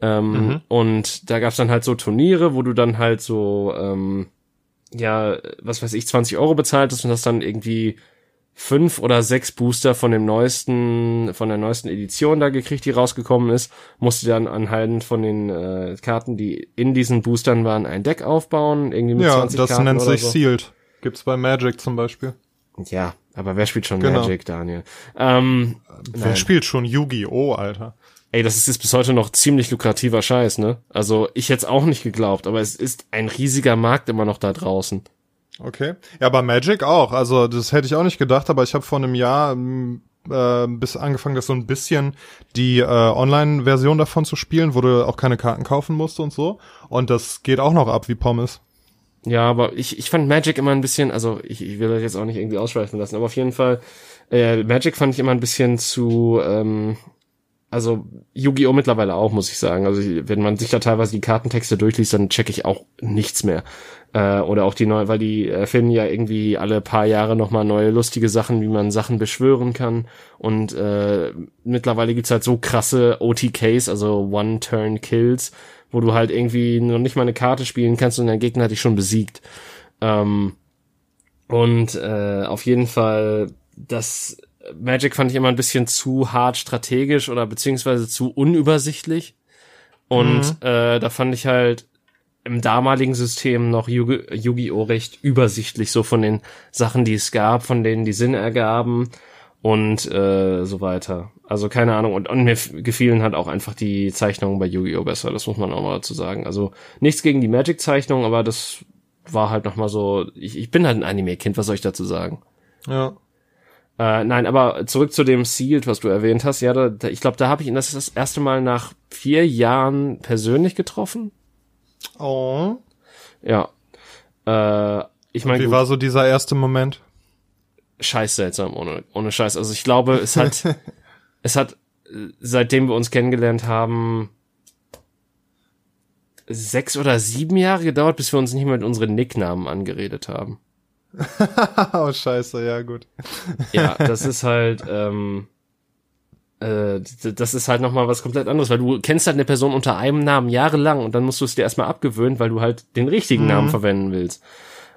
ähm, mhm. Und da gab's dann halt so Turniere, wo du dann halt so, ähm, ja, was weiß ich, 20 Euro bezahlt hast und hast dann irgendwie fünf oder sechs Booster von dem neuesten, von der neuesten Edition da gekriegt, die rausgekommen ist, musste dann anhand von den äh, Karten, die in diesen Boostern waren, ein Deck aufbauen, irgendwie mit ja, 20 das Karten nennt sich so. Sealed. Gibt's bei Magic zum Beispiel. Ja, aber wer spielt schon genau. Magic, Daniel? Ähm, wer nein. spielt schon Yu-Gi-Oh, Alter? Ey, das ist jetzt bis heute noch ziemlich lukrativer Scheiß, ne? Also ich hätte es auch nicht geglaubt, aber es ist ein riesiger Markt immer noch da draußen. Okay. Ja, aber Magic auch. Also das hätte ich auch nicht gedacht, aber ich habe vor einem Jahr mm, äh, bis angefangen, das so ein bisschen die äh, Online-Version davon zu spielen, wo du auch keine Karten kaufen musst und so. Und das geht auch noch ab wie Pommes. Ja, aber ich, ich fand Magic immer ein bisschen, also ich, ich will das jetzt auch nicht irgendwie ausschweifen lassen, aber auf jeden Fall, äh, Magic fand ich immer ein bisschen zu, ähm, also Yu-Gi-Oh! mittlerweile auch, muss ich sagen. Also wenn man sich da teilweise die Kartentexte durchliest, dann checke ich auch nichts mehr. Äh, oder auch die neue, weil die erfinden ja irgendwie alle paar Jahre nochmal neue lustige Sachen, wie man Sachen beschwören kann. Und äh, mittlerweile gibt's halt so krasse OTKs, also One-Turn-Kills, wo du halt irgendwie noch nicht mal eine Karte spielen kannst und dein Gegner hat dich schon besiegt. Ähm, und äh, auf jeden Fall, das Magic fand ich immer ein bisschen zu hart strategisch oder beziehungsweise zu unübersichtlich. Und mhm. äh, da fand ich halt im damaligen System noch Yu-Gi-Oh! recht übersichtlich, so von den Sachen, die es gab, von denen die Sinn ergaben und äh, so weiter. Also keine Ahnung. Und, und mir gefielen halt auch einfach die Zeichnungen bei Yu-Gi-Oh! besser, das muss man auch mal dazu sagen. Also nichts gegen die Magic-Zeichnung, aber das war halt noch mal so, ich, ich bin halt ein Anime-Kind, was soll ich dazu sagen? Ja. Äh, nein, aber zurück zu dem Sealed, was du erwähnt hast. Ja, da, da, ich glaube, da habe ich ihn das, das erste Mal nach vier Jahren persönlich getroffen. Oh. Ja. Äh, ich meine, wie gut, war so dieser erste Moment? Scheiß seltsam, ohne, ohne Scheiß. Also ich glaube, es hat, es hat, seitdem wir uns kennengelernt haben, sechs oder sieben Jahre gedauert, bis wir uns nicht mehr mit unseren Nicknamen angeredet haben. oh, scheiße, ja, gut. ja, das ist halt, ähm, äh, das ist halt nochmal was komplett anderes, weil du kennst halt eine Person unter einem Namen jahrelang und dann musst du es dir erstmal abgewöhnen, weil du halt den richtigen mhm. Namen verwenden willst.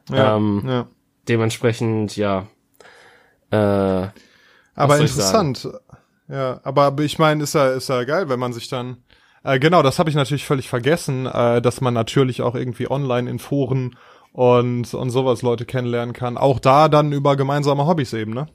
Ja, ähm, ja. Dementsprechend, ja. Äh, aber interessant. Ja, aber ich meine, ist ja, ist ja geil, wenn man sich dann äh, genau, das habe ich natürlich völlig vergessen, äh, dass man natürlich auch irgendwie online in Foren und, und sowas Leute kennenlernen kann. Auch da dann über gemeinsame Hobbys eben, ne?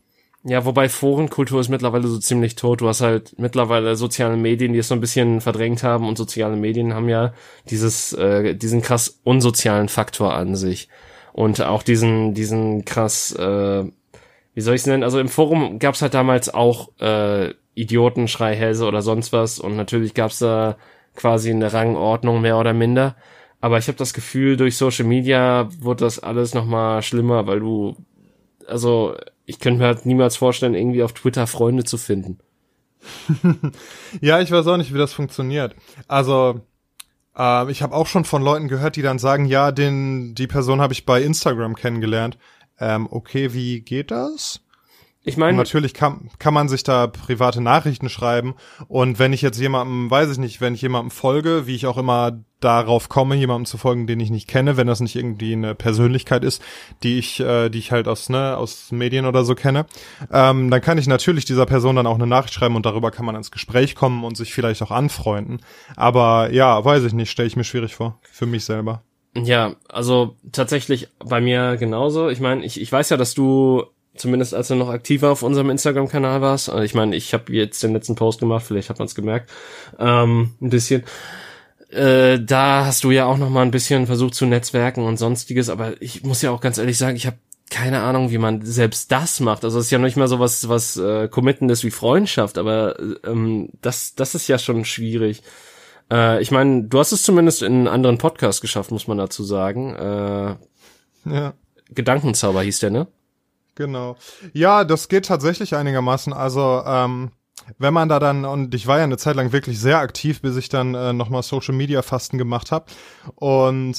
Ja, wobei Forenkultur ist mittlerweile so ziemlich tot. Du hast halt mittlerweile soziale Medien, die es so ein bisschen verdrängt haben und soziale Medien haben ja dieses, äh, diesen krass unsozialen Faktor an sich. Und auch diesen, diesen krass, äh, wie soll ich es nennen? Also im Forum gab's halt damals auch äh, Idioten, Schreihälse oder sonst was. Und natürlich gab's da quasi eine Rangordnung mehr oder minder. Aber ich habe das Gefühl, durch Social Media wird das alles nochmal schlimmer, weil du, also ich könnte mir halt niemals vorstellen, irgendwie auf Twitter Freunde zu finden. ja, ich weiß auch nicht, wie das funktioniert. Also, äh, ich habe auch schon von Leuten gehört, die dann sagen, ja, den, die Person habe ich bei Instagram kennengelernt. Ähm, okay, wie geht das? Ich meine, natürlich kann, kann man sich da private Nachrichten schreiben. Und wenn ich jetzt jemandem, weiß ich nicht, wenn ich jemandem folge, wie ich auch immer darauf komme, jemandem zu folgen, den ich nicht kenne, wenn das nicht irgendwie eine Persönlichkeit ist, die ich, äh, die ich halt aus, ne, aus Medien oder so kenne, ähm, dann kann ich natürlich dieser Person dann auch eine Nachricht schreiben und darüber kann man ins Gespräch kommen und sich vielleicht auch anfreunden. Aber ja, weiß ich nicht, stelle ich mir schwierig vor, für mich selber. Ja, also tatsächlich bei mir genauso. Ich meine, ich, ich weiß ja, dass du zumindest als du noch aktiver auf unserem Instagram-Kanal warst. Also ich meine, ich habe jetzt den letzten Post gemacht, vielleicht hat man es gemerkt, ähm, ein bisschen. Äh, da hast du ja auch noch mal ein bisschen versucht zu netzwerken und sonstiges, aber ich muss ja auch ganz ehrlich sagen, ich habe keine Ahnung, wie man selbst das macht. Also es ist ja nicht mal so was, was äh, Committendes wie Freundschaft, aber ähm, das, das ist ja schon schwierig. Äh, ich meine, du hast es zumindest in anderen Podcasts geschafft, muss man dazu sagen. Äh, ja. Gedankenzauber hieß der, ne? Genau. Ja, das geht tatsächlich einigermaßen. Also, ähm, wenn man da dann, und ich war ja eine Zeit lang wirklich sehr aktiv, bis ich dann äh, nochmal Social Media Fasten gemacht habe. Und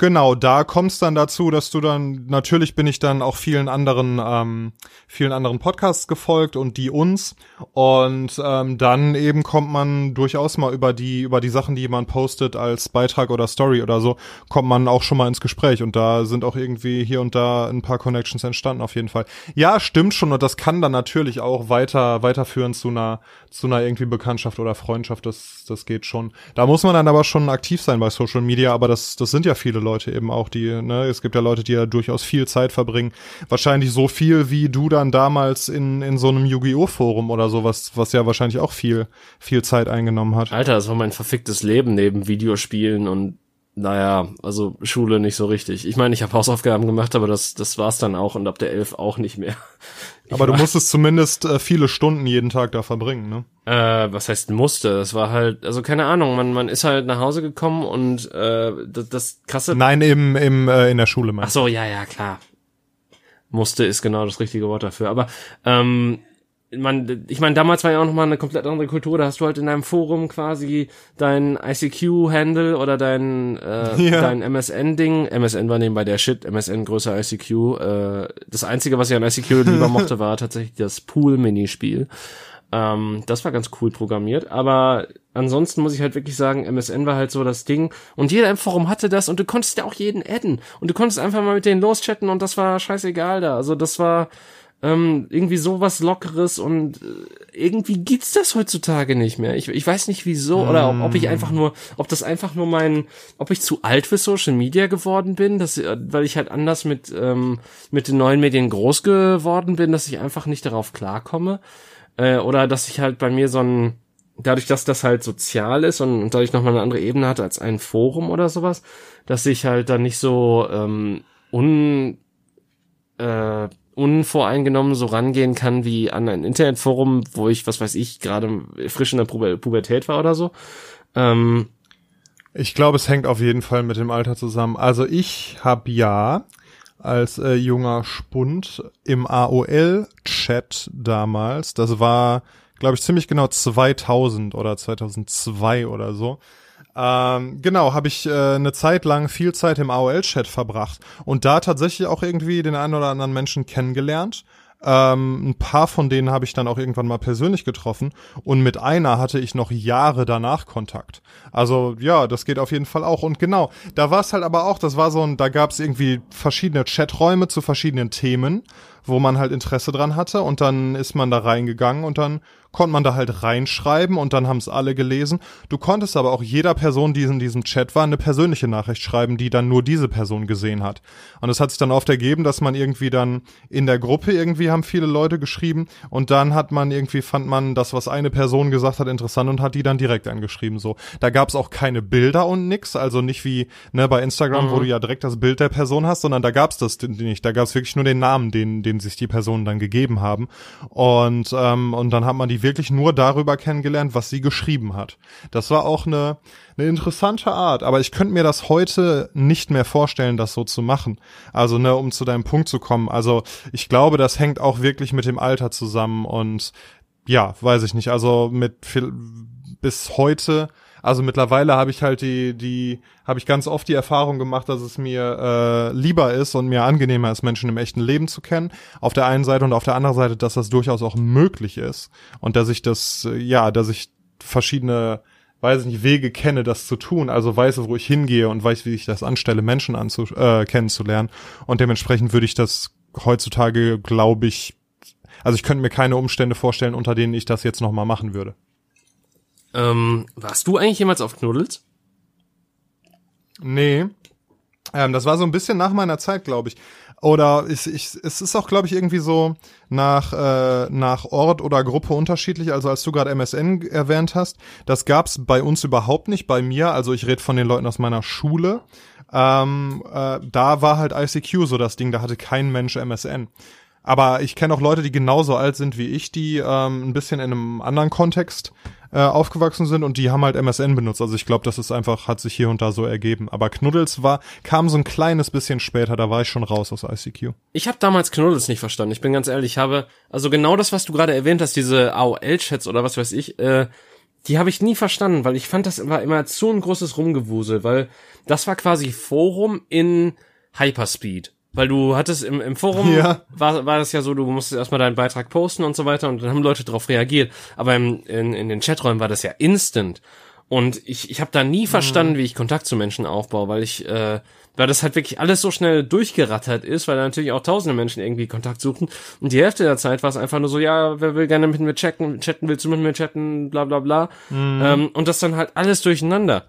Genau, da kommt es dann dazu, dass du dann, natürlich bin ich dann auch vielen anderen, ähm, vielen anderen Podcasts gefolgt und die uns. Und ähm, dann eben kommt man durchaus mal über die, über die Sachen, die jemand postet als Beitrag oder Story oder so, kommt man auch schon mal ins Gespräch. Und da sind auch irgendwie hier und da ein paar Connections entstanden, auf jeden Fall. Ja, stimmt schon. Und das kann dann natürlich auch weiter, weiterführen zu einer, zu einer irgendwie Bekanntschaft oder Freundschaft. Das, das geht schon. Da muss man dann aber schon aktiv sein bei Social Media, aber das, das sind ja viele Leute. Eben auch, die, ne, es gibt ja Leute, die ja durchaus viel Zeit verbringen. Wahrscheinlich so viel, wie du dann damals in, in so einem Yu-Gi-Oh! Forum oder sowas, was ja wahrscheinlich auch viel, viel Zeit eingenommen hat. Alter, das war mein verficktes Leben neben Videospielen und naja, also Schule nicht so richtig. Ich meine, ich habe Hausaufgaben gemacht, aber das, das war's dann auch und ab der elf auch nicht mehr. Ich aber du musstest zumindest äh, viele Stunden jeden Tag da verbringen, ne? Äh, was heißt musste? Das war halt, also keine Ahnung, man, man ist halt nach Hause gekommen und äh, das, das krasse. Nein, im, im, äh, in der Schule, Ach so, ja, ja, klar. Musste ist genau das richtige Wort dafür. Aber ähm, man, ich meine, damals war ja auch noch mal eine komplett andere Kultur. Da hast du halt in deinem Forum quasi dein ICQ-Handle oder dein äh, ja. dein MSN-Ding. MSN war nebenbei der Shit. MSN größer ICQ. Äh, das einzige, was ich an ICQ lieber mochte, war tatsächlich das Pool-Minispiel. Ähm, das war ganz cool programmiert. Aber ansonsten muss ich halt wirklich sagen, MSN war halt so das Ding. Und jeder im Forum hatte das und du konntest ja auch jeden adden. Und du konntest einfach mal mit denen loschatten und das war scheißegal da. Also das war ähm, irgendwie sowas Lockeres und äh, irgendwie gibt's das heutzutage nicht mehr. Ich, ich weiß nicht wieso oder ob, ob ich einfach nur, ob das einfach nur mein, ob ich zu alt für Social Media geworden bin, dass, äh, weil ich halt anders mit, ähm, mit den neuen Medien groß geworden bin, dass ich einfach nicht darauf klarkomme. Äh, oder dass ich halt bei mir so ein, dadurch, dass das halt sozial ist und, und dadurch nochmal eine andere Ebene hat als ein Forum oder sowas, dass ich halt dann nicht so ähm, un äh, unvoreingenommen so rangehen kann wie an ein Internetforum, wo ich, was weiß ich, gerade frisch in der Pubertät war oder so. Ähm, ich glaube, es hängt auf jeden Fall mit dem Alter zusammen. Also ich habe ja als äh, junger Spund im AOL-Chat damals, das war, glaube ich, ziemlich genau 2000 oder 2002 oder so, ähm, genau, habe ich äh, eine Zeit lang viel Zeit im AOL-Chat verbracht und da tatsächlich auch irgendwie den einen oder anderen Menschen kennengelernt. Ähm, ein paar von denen habe ich dann auch irgendwann mal persönlich getroffen und mit einer hatte ich noch Jahre danach Kontakt. Also ja, das geht auf jeden Fall auch. Und genau, da war es halt aber auch, das war so ein, da gab es irgendwie verschiedene Chaträume zu verschiedenen Themen wo man halt Interesse dran hatte und dann ist man da reingegangen und dann konnte man da halt reinschreiben und dann haben es alle gelesen. Du konntest aber auch jeder Person, die in diesem Chat war, eine persönliche Nachricht schreiben, die dann nur diese Person gesehen hat. Und es hat sich dann oft ergeben, dass man irgendwie dann in der Gruppe irgendwie haben viele Leute geschrieben und dann hat man irgendwie fand man das, was eine Person gesagt hat, interessant und hat die dann direkt angeschrieben. So, da gab es auch keine Bilder und nix, also nicht wie ne bei Instagram, mhm. wo du ja direkt das Bild der Person hast, sondern da gab es das nicht. Da gab es wirklich nur den Namen, den den sich die Personen dann gegeben haben und ähm, und dann hat man die wirklich nur darüber kennengelernt, was sie geschrieben hat. Das war auch eine, eine interessante Art, aber ich könnte mir das heute nicht mehr vorstellen, das so zu machen. Also, ne, um zu deinem Punkt zu kommen. Also, ich glaube, das hängt auch wirklich mit dem Alter zusammen und ja, weiß ich nicht. Also mit viel, bis heute also mittlerweile habe ich halt die, die, habe ich ganz oft die Erfahrung gemacht, dass es mir äh, lieber ist und mir angenehmer ist, Menschen im echten Leben zu kennen. Auf der einen Seite und auf der anderen Seite, dass das durchaus auch möglich ist und dass ich das, äh, ja, dass ich verschiedene weiß ich nicht, Wege kenne, das zu tun, also weiß, wo ich hingehe und weiß, wie ich das anstelle, Menschen anzu äh, kennenzulernen. Und dementsprechend würde ich das heutzutage, glaube ich, also ich könnte mir keine Umstände vorstellen, unter denen ich das jetzt nochmal machen würde. Ähm, warst du eigentlich jemals auf Knuddels? Nee. Ähm, das war so ein bisschen nach meiner Zeit, glaube ich. Oder ich, ich, es ist auch, glaube ich, irgendwie so nach, äh, nach Ort oder Gruppe unterschiedlich. Also als du gerade MSN erwähnt hast, das gab's bei uns überhaupt nicht, bei mir. Also ich rede von den Leuten aus meiner Schule. Ähm, äh, da war halt ICQ so das Ding, da hatte kein Mensch MSN. Aber ich kenne auch Leute, die genauso alt sind wie ich, die ähm, ein bisschen in einem anderen Kontext äh, aufgewachsen sind und die haben halt MSN benutzt. Also ich glaube, das ist einfach, hat sich hier und da so ergeben. Aber Knuddels war, kam so ein kleines bisschen später, da war ich schon raus aus ICQ. Ich habe damals Knuddels nicht verstanden. Ich bin ganz ehrlich, ich habe, also genau das, was du gerade erwähnt hast, diese AOL-Chats oder was weiß ich, äh, die habe ich nie verstanden, weil ich fand, das war immer zu ein großes Rumgewusel, weil das war quasi Forum in Hyperspeed. Weil du hattest im, im Forum, ja. war, war das ja so, du musstest erstmal deinen Beitrag posten und so weiter und dann haben Leute darauf reagiert. Aber im, in, in den Chaträumen war das ja instant. Und ich, ich habe da nie verstanden, wie ich Kontakt zu Menschen aufbaue, weil ich, äh, weil das halt wirklich alles so schnell durchgerattert ist, weil da natürlich auch tausende Menschen irgendwie Kontakt suchen. Und die Hälfte der Zeit war es einfach nur so, ja, wer will gerne mit mir chatten, chatten, willst du mit mir chatten, bla bla bla. Mhm. Ähm, und das dann halt alles durcheinander.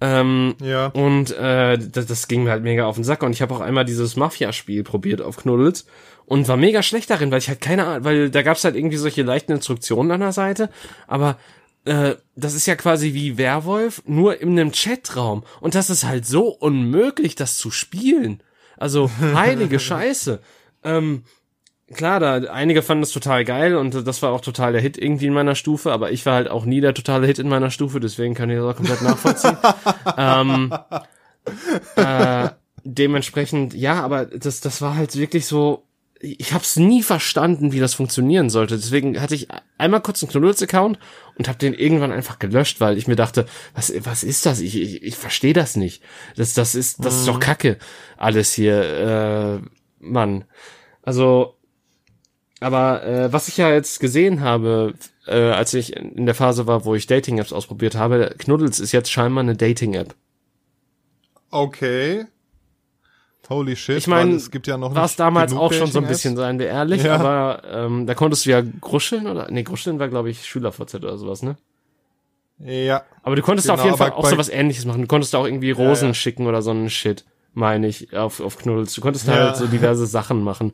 Ähm, ja. Und äh, das, das ging mir halt mega auf den Sack. Und ich habe auch einmal dieses Mafia-Spiel probiert auf Knuddels und war mega schlecht darin, weil ich halt keine Ahnung, weil da gab's halt irgendwie solche leichten Instruktionen an der Seite, aber äh, das ist ja quasi wie Werwolf, nur in einem Chatraum. Und das ist halt so unmöglich, das zu spielen. Also, heilige Scheiße. Ähm, klar, da einige fanden es total geil und das war auch total der Hit irgendwie in meiner Stufe, aber ich war halt auch nie der totale Hit in meiner Stufe, deswegen kann ich das auch komplett nachvollziehen. ähm, äh, dementsprechend, ja, aber das, das war halt wirklich so, ich hab's nie verstanden, wie das funktionieren sollte. Deswegen hatte ich einmal kurz einen Knuddels-Account und hab den irgendwann einfach gelöscht, weil ich mir dachte, was, was ist das? Ich, ich, ich verstehe das nicht. Das, das ist, das ist doch mhm. Kacke, alles hier, äh, Mann. Also, aber äh, was ich ja jetzt gesehen habe, äh, als ich in der Phase war, wo ich Dating-Apps ausprobiert habe, Knuddels ist jetzt scheinbar eine Dating-App. Okay. Holy shit. Ich meine, es gibt ja noch war es damals auch schon so ein bisschen, seien wir ehrlich, ja. aber ähm, da konntest du ja gruscheln oder nee, gruscheln war glaube ich SchülerVZ oder sowas, ne? Ja. Aber du konntest genau, auf jeden Fall auch so was ähnliches machen. Du konntest da auch irgendwie Rosen ja, ja. schicken oder so einen Shit, meine ich, auf, auf Knuddels. Du konntest da halt so diverse Sachen machen.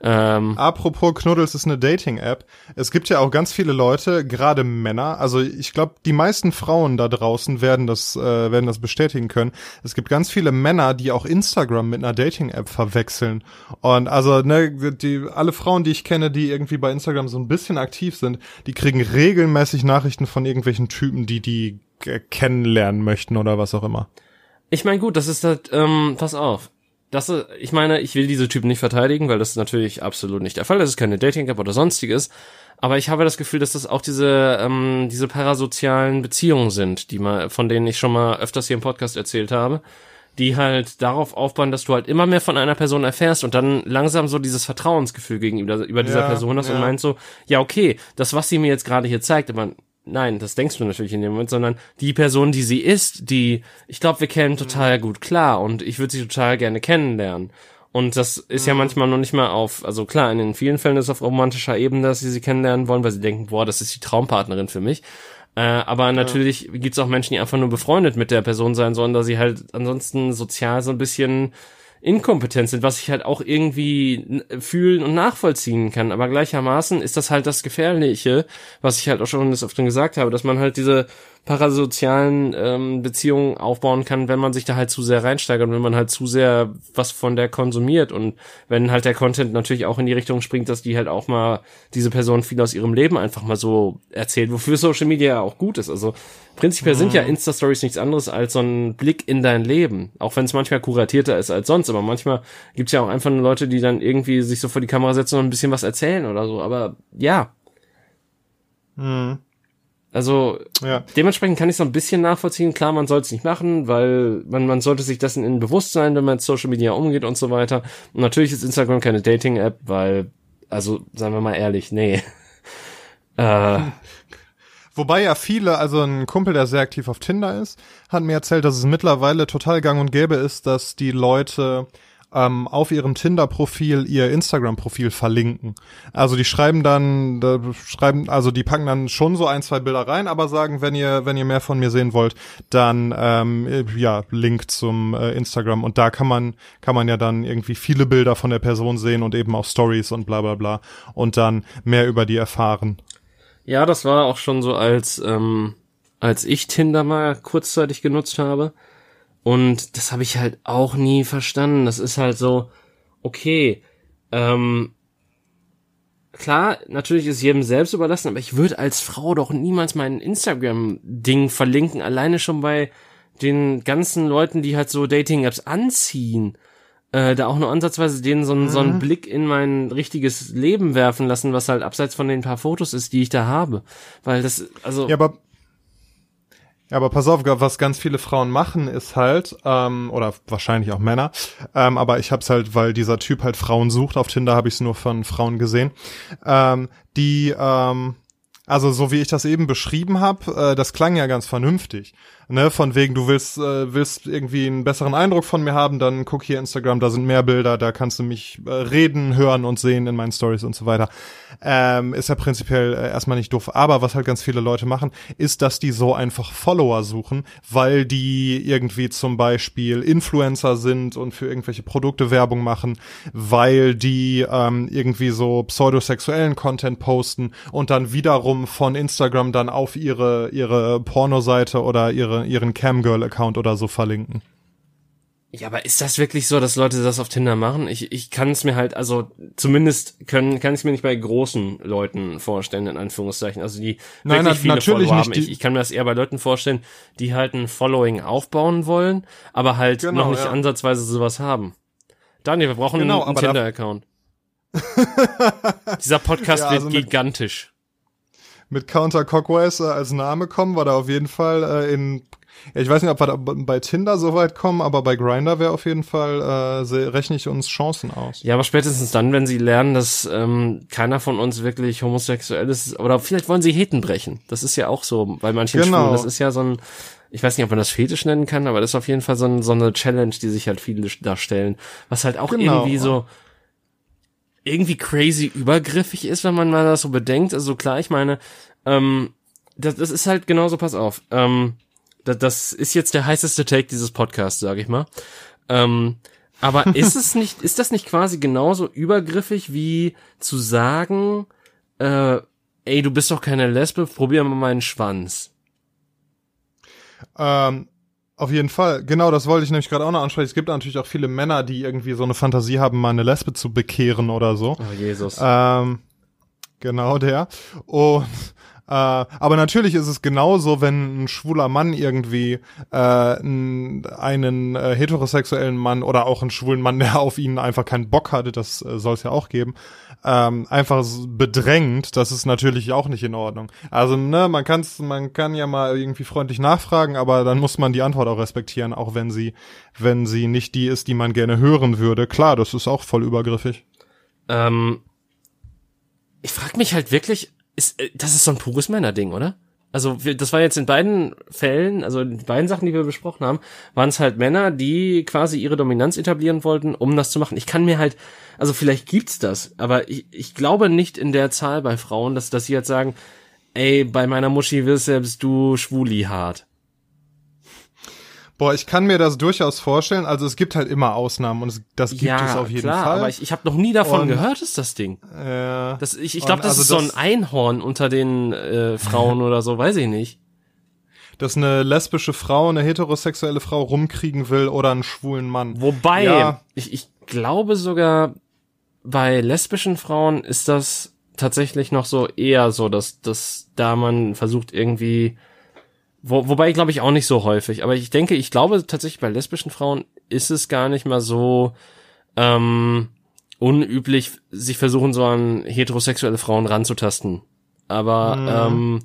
Ähm, Apropos Knuddels ist eine Dating-App. Es gibt ja auch ganz viele Leute, gerade Männer. Also ich glaube, die meisten Frauen da draußen werden das äh, werden das bestätigen können. Es gibt ganz viele Männer, die auch Instagram mit einer Dating-App verwechseln. Und also ne, die alle Frauen, die ich kenne, die irgendwie bei Instagram so ein bisschen aktiv sind, die kriegen regelmäßig Nachrichten von irgendwelchen Typen, die die kennenlernen möchten oder was auch immer. Ich meine, gut, das ist halt, ähm, pass auf das, ich meine, ich will diese Typen nicht verteidigen, weil das ist natürlich absolut nicht der Fall. Das ist keine Dating-App oder sonstiges. Aber ich habe das Gefühl, dass das auch diese, ähm, diese parasozialen Beziehungen sind, die mal, von denen ich schon mal öfters hier im Podcast erzählt habe, die halt darauf aufbauen, dass du halt immer mehr von einer Person erfährst und dann langsam so dieses Vertrauensgefühl gegenüber über dieser Ja, Person hast und ja. meinst so, ja okay, das was sie mir jetzt gerade hier zeigt, aber nein, das denkst du natürlich in dem Moment, sondern die Person, die sie ist, die, ich glaube, wir kennen total gut klar und ich würde sie total gerne kennenlernen. Und das ist ja manchmal noch nicht mal auf, also klar, in den vielen Fällen ist es auf romantischer Ebene, dass sie sie kennenlernen wollen, weil sie denken, boah, das ist die Traumpartnerin für mich. Äh, aber natürlich gibt's auch Menschen, die einfach nur befreundet mit der Person sein sollen, da sie halt ansonsten sozial so ein bisschen inkompetent sind, was ich halt auch irgendwie fühlen und nachvollziehen kann. Aber gleichermaßen ist das halt das Gefährliche, was ich halt auch schon des Öfteren gesagt habe, dass man halt diese parasozialen ähm, Beziehungen aufbauen kann, wenn man sich da halt zu sehr reinsteigert und wenn man halt zu sehr was von der konsumiert und wenn halt der Content natürlich auch in die Richtung springt, dass die halt auch mal diese Person viel aus ihrem Leben einfach mal so erzählt, wofür Social Media ja auch gut ist. Also prinzipiell sind ja Insta-Stories nichts anderes als so ein Blick in dein Leben, auch wenn es manchmal kuratierter ist als sonst, aber manchmal gibt's ja auch einfach nur Leute, die dann irgendwie sich so vor die Kamera setzen und ein bisschen was erzählen oder so, aber ja, Mhm. Also Ja. dementsprechend kann ich so ein bisschen nachvollziehen. Klar, man soll es nicht machen, weil man, man sollte sich dessen in bewusst sein, wenn man mit Social Media umgeht und so weiter. Und natürlich ist Instagram keine Dating-App, weil, also, sagen wir mal ehrlich, nee. äh, Wobei ja viele, also ein Kumpel, der sehr aktiv auf Tinder ist, hat mir erzählt, dass es mittlerweile total gang und gäbe ist, dass die Leute ähm, auf ihrem Tinder-Profil ihr Instagram-Profil verlinken. Also die schreiben dann, da schreiben, also die packen dann schon so ein, zwei Bilder rein, aber sagen, wenn ihr, wenn ihr mehr von mir sehen wollt, dann ähm, äh, ja, Link zum äh, Instagram und da kann man, kann man ja dann irgendwie viele Bilder von der Person sehen und eben auch Stories und bla bla bla und dann mehr über die erfahren. ja, das war auch schon so, als, ähm, als ich Tinder mal kurzzeitig genutzt habe. Und das habe ich halt auch nie verstanden. Das ist halt so, okay, ähm, klar, natürlich ist jedem selbst überlassen, aber ich würde als Frau doch niemals mein Instagram-Ding verlinken, alleine schon bei den ganzen Leuten, die halt so Dating-Apps anziehen. Äh, da auch nur ansatzweise denen so, einen so einen Blick in mein richtiges Leben werfen lassen, was halt abseits von den paar Fotos ist, die ich da habe. Weil das, also. Ja, aber aber pass auf, was ganz viele Frauen machen, ist halt, ähm, oder wahrscheinlich auch Männer, ähm, aber ich hab's halt, weil dieser Typ halt Frauen sucht, auf Tinder habe ich es nur von Frauen gesehen, ähm, die, ähm, also so wie ich das eben beschrieben habe, äh, das klang ja ganz vernünftig. Ne, von wegen, du willst, äh, willst irgendwie einen besseren Eindruck von mir haben, dann guck hier Instagram, da sind mehr Bilder, da kannst du mich äh, reden, hören und sehen in meinen Stories und so weiter. Ähm, ist ja prinzipiell äh, erstmal nicht doof. Aber was halt ganz viele Leute machen, ist, dass die so einfach Follower suchen, weil die irgendwie zum Beispiel Influencer sind und für irgendwelche Produkte Werbung machen, weil die ähm, irgendwie so pseudosexuellen Content posten und dann wiederum von Instagram dann auf ihre ihre Pornoseite oder ihre ihren Camgirl-Account oder so verlinken. Ja, aber ist das wirklich so, dass Leute das auf Tinder machen? Ich, ich kann es mir halt, also zumindest können, kann ich mir nicht bei großen Leuten vorstellen, in Anführungszeichen. Also die Nein, wirklich na- viele natürlich Follower nicht, haben. Ich, ich kann mir das eher bei Leuten vorstellen, die halt ein Following aufbauen wollen, aber halt Genau, noch nicht ja. ansatzweise sowas haben. Daniel, wir brauchen Genau, einen, Tinder-Account. Dieser Podcast Ja, wird also mit- gigantisch. Mit Counter Cockwise äh, als Name kommen, wir da auf jeden Fall äh, in ich weiß nicht, ob wir da bei Tinder so weit kommen, aber bei Grinder wäre auf jeden Fall, äh, rechne ich uns Chancen aus. Ja, aber spätestens dann, wenn sie lernen, dass ähm, keiner von uns wirklich homosexuell ist, oder vielleicht wollen sie Heten brechen. Das ist ja auch so bei manchen Genau. Schwulen. Das ist ja so ein, ich weiß nicht, ob man das Fetisch nennen kann, aber das ist auf jeden Fall so, ein, so eine Challenge, die sich halt viele darstellen. Was halt auch Genau. irgendwie so irgendwie crazy übergriffig ist, wenn man mal das so bedenkt. Also klar, ich meine, ähm, das, das ist halt genauso, pass auf. Ähm, das, das ist jetzt der heißeste Take dieses Podcasts, sage ich mal. Ähm, aber ist es nicht, ist das nicht quasi genauso übergriffig wie zu sagen, äh, ey, du bist doch keine Lesbe, probier mal meinen Schwanz. Ähm, auf jeden Fall. Genau, das wollte ich nämlich gerade auch noch ansprechen. Es gibt natürlich auch viele Männer, die irgendwie so eine Fantasie haben, mal eine Lesbe zu bekehren oder so. Oh Jesus. Ähm, genau der. Und Äh, aber natürlich ist es genauso, wenn ein schwuler Mann irgendwie äh, einen äh, heterosexuellen Mann oder auch einen schwulen Mann, der auf ihn einfach keinen Bock hatte, das äh, soll es ja auch geben, ähm, einfach bedrängt, das ist natürlich auch nicht in Ordnung. Also, ne, man kann's, man kann ja mal irgendwie freundlich nachfragen, aber dann muss man die Antwort auch respektieren, auch wenn sie, wenn sie nicht die ist, die man gerne hören würde. Klar, das ist auch voll übergriffig. Ähm, ich frage mich halt wirklich, ist, äh, das ist so ein pures Männerding, oder? Also das war jetzt in beiden Fällen, also in beiden Sachen, die wir besprochen haben, waren es halt Männer, die quasi ihre Dominanz etablieren wollten, um das zu machen. Ich kann mir halt, also vielleicht gibt's das, aber ich, ich glaube nicht in der Zahl bei Frauen, dass, dass sie jetzt sagen, ey, bei meiner Muschi wirst selbst du schwuli hart. Boah, ich kann mir das durchaus vorstellen. Also es gibt halt immer Ausnahmen und es, das gibt ja, es auf jeden klar, Fall. Aber ich, ich habe noch nie davon Und- gehört, ist das Ding. äh, Das, ich ich glaube, das also ist so ein Einhorn unter den äh, Frauen oder so, weiß ich nicht. dass eine lesbische Frau eine heterosexuelle Frau rumkriegen will oder einen schwulen Mann. Wobei, Ja. ich, ich glaube sogar, bei lesbischen Frauen ist das tatsächlich noch so eher so, dass, dass da man versucht irgendwie, wo, wobei glaube ich auch nicht so häufig, aber ich denke, ich glaube tatsächlich bei lesbischen Frauen ist es gar nicht mal so ähm, unüblich, sich versuchen so an heterosexuelle Frauen ranzutasten. Aber ähm,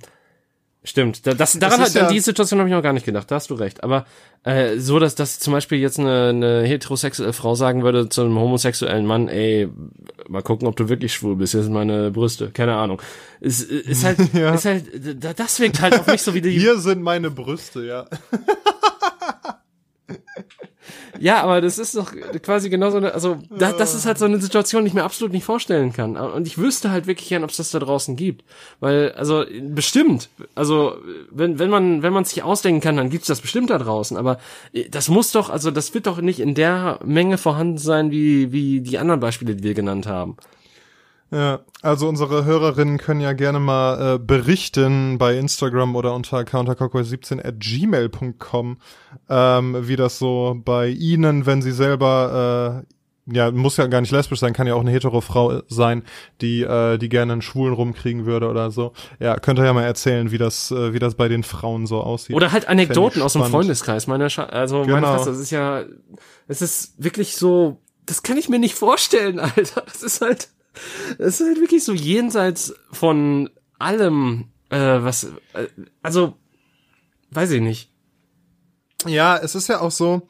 Stimmt, da- das, daran hat, an ja- die Situation habe ich noch gar nicht gedacht, da hast du recht. Aber äh, so, dass, dass zum Beispiel jetzt eine, eine heterosexuelle Frau sagen würde zu einem homosexuellen Mann, ey, mal gucken, ob du wirklich schwul bist, hier sind meine Brüste, keine Ahnung. Ist, ist halt, Ja. ist halt, da- das wirkt halt auf mich so wie die, Hier sind meine Brüste, ja. ja, aber das ist doch quasi genauso eine, also da, das ist halt so eine Situation, die ich mir absolut nicht vorstellen kann. Und ich wüsste halt wirklich gern, ob es das da draußen gibt. Weil, also bestimmt, also wenn, wenn man, wenn man sich ausdenken kann, dann gibt's das bestimmt da draußen. Aber äh, das muss doch, also das wird doch nicht in der Menge vorhanden sein, wie, wie die anderen Beispiele, die wir genannt haben. Ja, also unsere Hörerinnen können ja gerne mal äh, berichten bei Instagram oder unter countercockway17 at gmail.com, ähm, wie das so bei ihnen, wenn sie selber, äh, ja, muss ja gar nicht lesbisch sein, kann ja auch eine hetero Frau sein, die, äh, die gerne einen Schwulen rumkriegen würde oder so. Ja, könnt ihr ja mal erzählen, wie das, äh, wie das bei den Frauen so aussieht. Oder halt Anekdoten aus dem. Freundeskreis. Meine Scha also meine Genau. Schwester, das ist ja, es ist wirklich so, das kann ich mir nicht vorstellen, Alter. Das ist halt, das ist halt wirklich so jenseits von allem, äh, was, äh, also, weiß ich nicht. Ja, es ist ja auch so,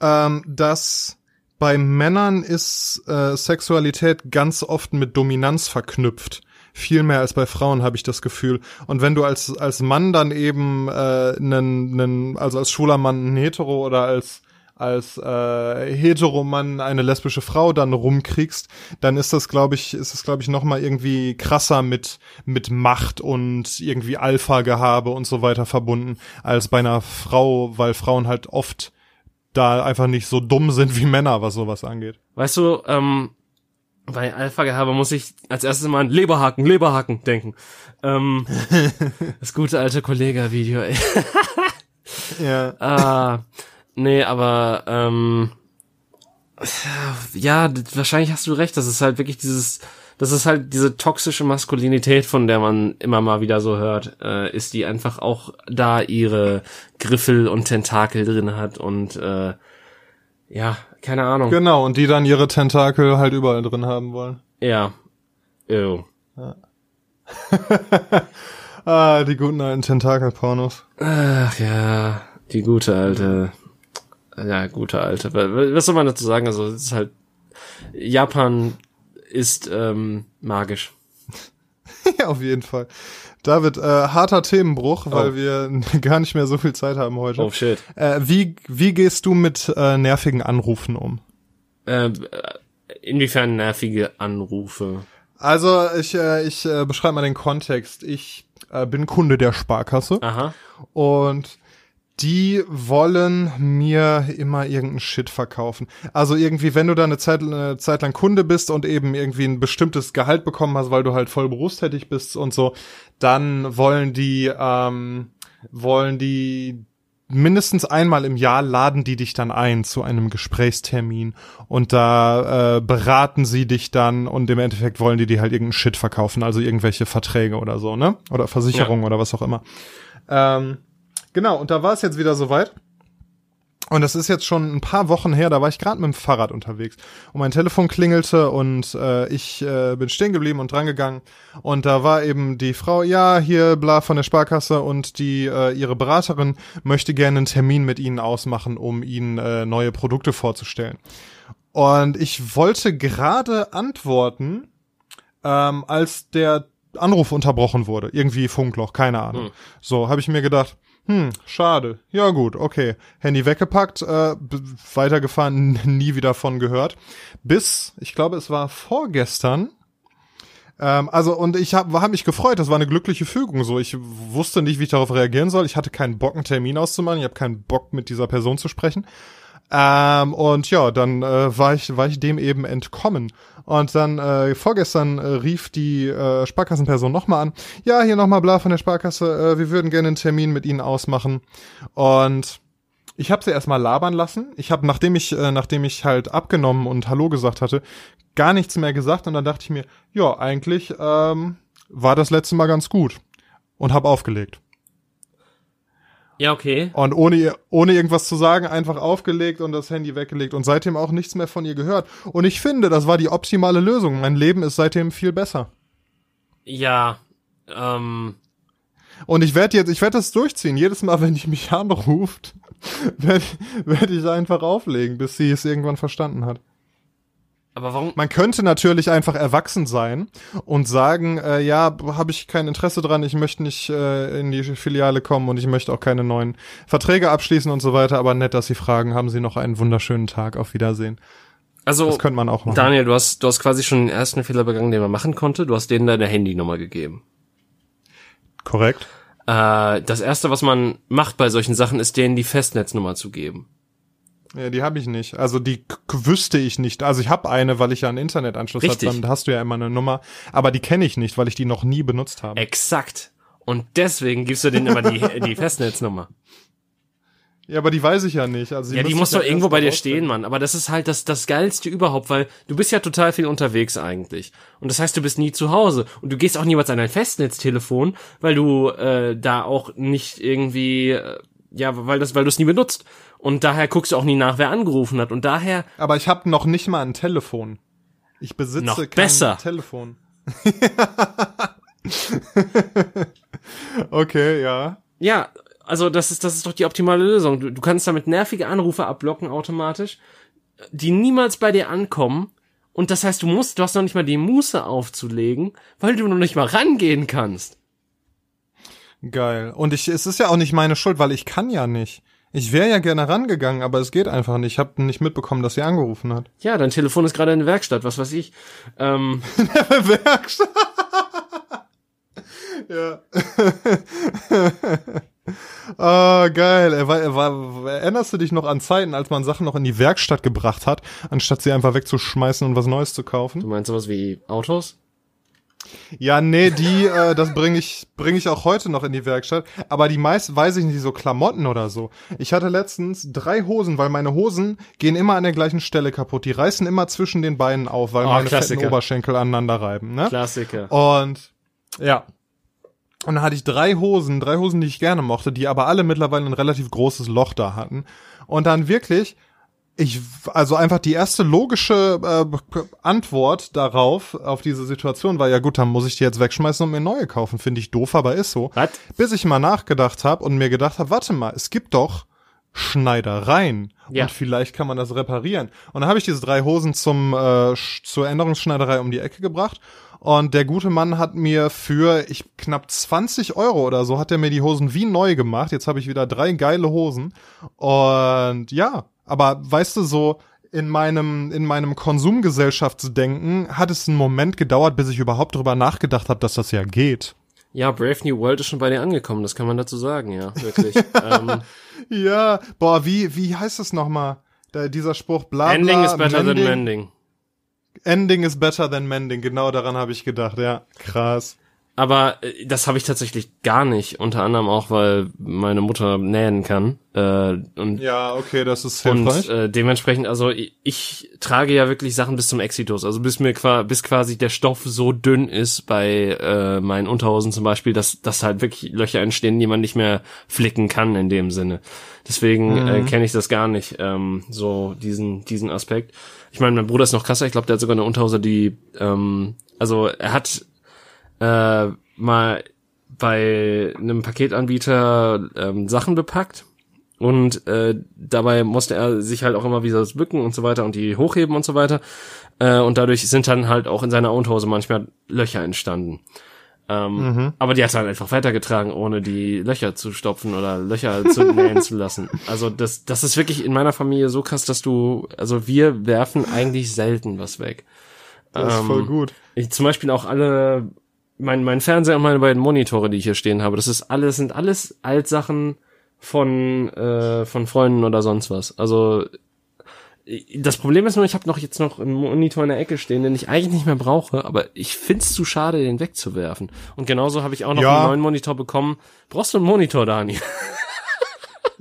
ähm, dass bei Männern ist äh, Sexualität ganz oft mit Dominanz verknüpft. Viel mehr als bei Frauen habe ich das Gefühl. Und wenn du als als Mann dann eben äh, nen, nen, also als schwuler Mann einen Hetero oder als als äh, Heteromann eine lesbische Frau dann rumkriegst, dann ist das glaube ich ist es glaube ich noch mal irgendwie krasser mit mit Macht und irgendwie Alpha Gehabe und so weiter verbunden als bei einer Frau, weil Frauen halt oft da einfach nicht so dumm sind wie Männer, was sowas angeht. Weißt du, ähm, bei Alpha-Gehabe muss ich als erstes mal an Leberhaken, Leberhaken denken. Ähm, das gute alte Kollega-Video, ey. Ja. Ah, nee, aber ähm, ja, wahrscheinlich hast du recht. Das ist halt wirklich dieses, das ist halt diese toxische Maskulinität, von der man immer mal wieder so hört, äh, ist die einfach auch da ihre Griffel und Tentakel drin hat und äh, ja, keine Ahnung. Genau, und die dann ihre Tentakel halt überall drin haben wollen. Ja. Ew. Ah, die guten alten Tentakelpornos. Ach ja, die gute alte, ja, gute alte. Wa- Was soll man dazu sagen? Also, es ist halt, Japan ist ähm, magisch. ja, auf jeden Fall. David, äh, harter Themenbruch, weil Oh. wir gar nicht mehr so viel Zeit haben heute. Oh shit. Äh, wie, wie gehst du mit äh, nervigen Anrufen um? Äh, inwiefern nervige Anrufe? Also ich, äh, ich äh, beschreibe mal den Kontext. Ich äh, bin Kunde der Sparkasse Aha. und die wollen mir immer irgendeinen Shit verkaufen. Also irgendwie, wenn du da eine Zeit, eine Zeit lang Kunde bist und eben irgendwie ein bestimmtes Gehalt bekommen hast, weil du halt voll berufstätig bist und so, dann wollen die, ähm, wollen die mindestens einmal im Jahr laden die dich dann ein zu einem Gesprächstermin und da äh, beraten sie dich dann und im Endeffekt wollen die dir halt irgendeinen Shit verkaufen, also irgendwelche Verträge oder so, ne? Oder Versicherungen ja. oder was auch immer. Ähm, genau, und da war es jetzt wieder soweit. Und das ist jetzt schon ein paar Wochen her, da war ich gerade mit dem Fahrrad unterwegs und mein Telefon klingelte und äh, ich äh, bin stehen geblieben und drangegangen und da war eben die Frau, ja, hier bla von der Sparkasse und die äh, ihre Beraterin möchte gerne einen Termin mit Ihnen ausmachen, um Ihnen äh, neue Produkte vorzustellen. Und ich wollte gerade antworten, ähm, als der Anruf unterbrochen wurde, irgendwie Funkloch, keine Ahnung. Hm. So, habe ich mir gedacht, hm, schade. Ja gut, okay. Handy weggepackt, äh, weitergefahren, nie wieder von gehört. Bis, ich glaube, es war vorgestern. Ähm, also und ich habe hab mich gefreut. Das war eine glückliche Fügung. So, ich wusste nicht, wie ich darauf reagieren soll. Ich hatte keinen Bock, einen Termin auszumachen. Ich habe keinen Bock, mit dieser Person zu sprechen. Ähm, und ja, dann äh, war ich war ich dem eben entkommen. Und dann äh, vorgestern äh, rief die äh, Sparkassenperson nochmal an. Ja, hier nochmal bla von der Sparkasse. Äh, wir würden gerne einen Termin mit Ihnen ausmachen. Und ich habe sie erstmal labern lassen. Ich habe, nachdem ich, äh, nachdem ich halt abgenommen und Hallo gesagt hatte, gar nichts mehr gesagt. Und dann dachte ich mir, ja, eigentlich ähm, war das letzte Mal ganz gut. Und habe aufgelegt. Ja, okay. Und ohne, ohne irgendwas zu sagen, einfach aufgelegt und das Handy weggelegt und seitdem auch nichts mehr von ihr gehört. Und ich finde, das war die optimale Lösung. Mein Leben ist seitdem viel besser. Ja, ähm. Und ich werde jetzt, ich werde das durchziehen. Jedes Mal, wenn ich mich anruft, werde werd ich einfach auflegen, bis sie es irgendwann verstanden hat. Aber warum? Man könnte natürlich einfach erwachsen sein und sagen, äh, ja, habe ich kein Interesse dran, ich möchte nicht äh, in die Filiale kommen und ich möchte auch keine neuen Verträge abschließen und so weiter, aber nett, dass Sie fragen, haben Sie noch einen wunderschönen Tag, auf Wiedersehen. Also, das könnte man auch machen. Daniel, du hast, du hast quasi schon den ersten Fehler begangen, den man machen konnte. Du hast denen deine Handynummer gegeben. Korrekt. Äh, das erste, was man macht bei solchen Sachen, ist denen die Festnetznummer zu geben. Ja, die habe ich nicht. Also die wüsste ich nicht. Also ich habe eine, weil ich ja einen Internetanschluss habe. Dann hast du ja immer eine Nummer. Aber die kenne ich nicht, weil ich die noch nie benutzt habe. Exakt. Und deswegen gibst du denen immer die, die Festnetznummer. Ja, aber die weiß ich ja nicht. Also die ja, die muss doch irgendwo bei dir stehen, Mann. Aber das ist halt das, das Geilste überhaupt, weil du bist ja total viel unterwegs eigentlich. Und das heißt, du bist nie zu Hause. Und du gehst auch niemals an dein Festnetztelefon, weil du äh, da auch nicht irgendwie, äh, ja, weil das, weil du es nie benutzt. Und daher guckst du auch nie nach, wer angerufen hat. Und daher. Aber ich habe noch nicht mal ein Telefon. Ich besitze noch kein besser. Telefon. okay, ja. Ja, also das ist, das ist doch die optimale Lösung. Du, du kannst damit nervige Anrufe abblocken automatisch, die niemals bei dir ankommen. Und das heißt, du musst, du hast noch nicht mal die Muße aufzulegen, weil du noch nicht mal rangehen kannst. Geil. Und ich, es ist ja auch nicht meine Schuld, weil ich kann ja nicht. Ich wäre ja gerne rangegangen, aber es geht einfach nicht. Ich habe nicht mitbekommen, dass sie angerufen hat. Ja, dein Telefon ist gerade in der Werkstatt, was weiß ich. Ähm. In der Werkstatt? ja. oh, geil. Er war, er war, erinnerst du dich noch an Zeiten, als man Sachen noch in die Werkstatt gebracht hat, anstatt sie einfach wegzuschmeißen und was Neues zu kaufen? Du meinst sowas wie Autos? Ja, nee, die, äh, das bringe ich, bring ich auch heute noch in die Werkstatt. Aber die meisten, weiß ich nicht, so Klamotten oder so. Ich hatte letztens drei Hosen, weil meine Hosen gehen immer an der gleichen Stelle kaputt. Die reißen immer zwischen den Beinen auf, weil oh, meine Klassiker. fetten Oberschenkel aneinander reiben. Ne? Klassiker. Und ja. Und dann hatte ich drei Hosen, drei Hosen, die ich gerne mochte, die aber alle mittlerweile ein relativ großes Loch da hatten. Und dann wirklich ich, also einfach die erste logische äh, Antwort darauf, auf diese Situation war, ja gut, dann muss ich die jetzt wegschmeißen und mir neue kaufen. Finde ich doof, aber ist so. What? Bis ich mal nachgedacht habe und mir gedacht habe, warte mal, es gibt doch Schneidereien ja. und vielleicht kann man das reparieren. Und dann habe ich diese drei Hosen zum äh, zur Änderungsschneiderei um die Ecke gebracht und der gute Mann hat mir für ich knapp 20 Euro oder so hat er mir die Hosen wie neu gemacht. Jetzt habe ich wieder drei geile Hosen und ja, aber weißt du, so in meinem, in meinem Konsumgesellschaftsdenken hat es einen Moment gedauert, bis ich überhaupt darüber nachgedacht habe, dass das ja geht. Ja, Brave New World ist schon bei dir angekommen, das kann man dazu sagen, ja, wirklich. ähm, ja, boah, wie, wie heißt es nochmal? Da, dieser Spruch, bla, bla Ending is better mending. than mending. Ending is better than mending, genau daran habe ich gedacht, ja. Krass. Aber äh, das habe ich tatsächlich gar nicht. Unter anderem auch, weil meine Mutter nähen kann. Äh, und ja, okay, das ist hilfreich. Und äh, dementsprechend, also ich, ich trage ja wirklich Sachen bis zum Exitus. Also bis mir qua bis quasi der Stoff so dünn ist bei äh, meinen Unterhosen zum Beispiel, dass, dass halt wirklich Löcher entstehen, die man nicht mehr flicken kann in dem Sinne. Deswegen äh, mhm. äh, kenne ich das gar nicht, ähm, so diesen, diesen Aspekt. Ich meine, mein Bruder ist noch krasser, ich glaube, der hat sogar eine Unterhose, die, ähm, also er hat äh, mal bei einem Paketanbieter ähm, Sachen bepackt und äh, dabei musste er sich halt auch immer wieder das bücken und so weiter und die hochheben und so weiter äh, und dadurch sind dann halt auch in seiner Unterhose manchmal Löcher entstanden. Ähm, mhm. Aber die hat er halt einfach weitergetragen, ohne die Löcher zu stopfen oder Löcher zu nähen zu lassen. Also das, das ist wirklich in meiner Familie so krass, dass du, also wir werfen eigentlich selten was weg. Das ist voll ähm, gut. Ich zum Beispiel auch alle mein, mein Fernseher und meine beiden Monitore, die ich hier stehen habe, das ist alles, sind alles Altsachen von, äh, von Freunden oder sonst was. Also das Problem ist nur, ich habe noch jetzt noch einen Monitor in der Ecke stehen, den ich eigentlich nicht mehr brauche, aber ich find's zu schade, den wegzuwerfen. Und genauso habe ich auch noch ja. einen neuen Monitor bekommen. Brauchst du einen Monitor, Dani?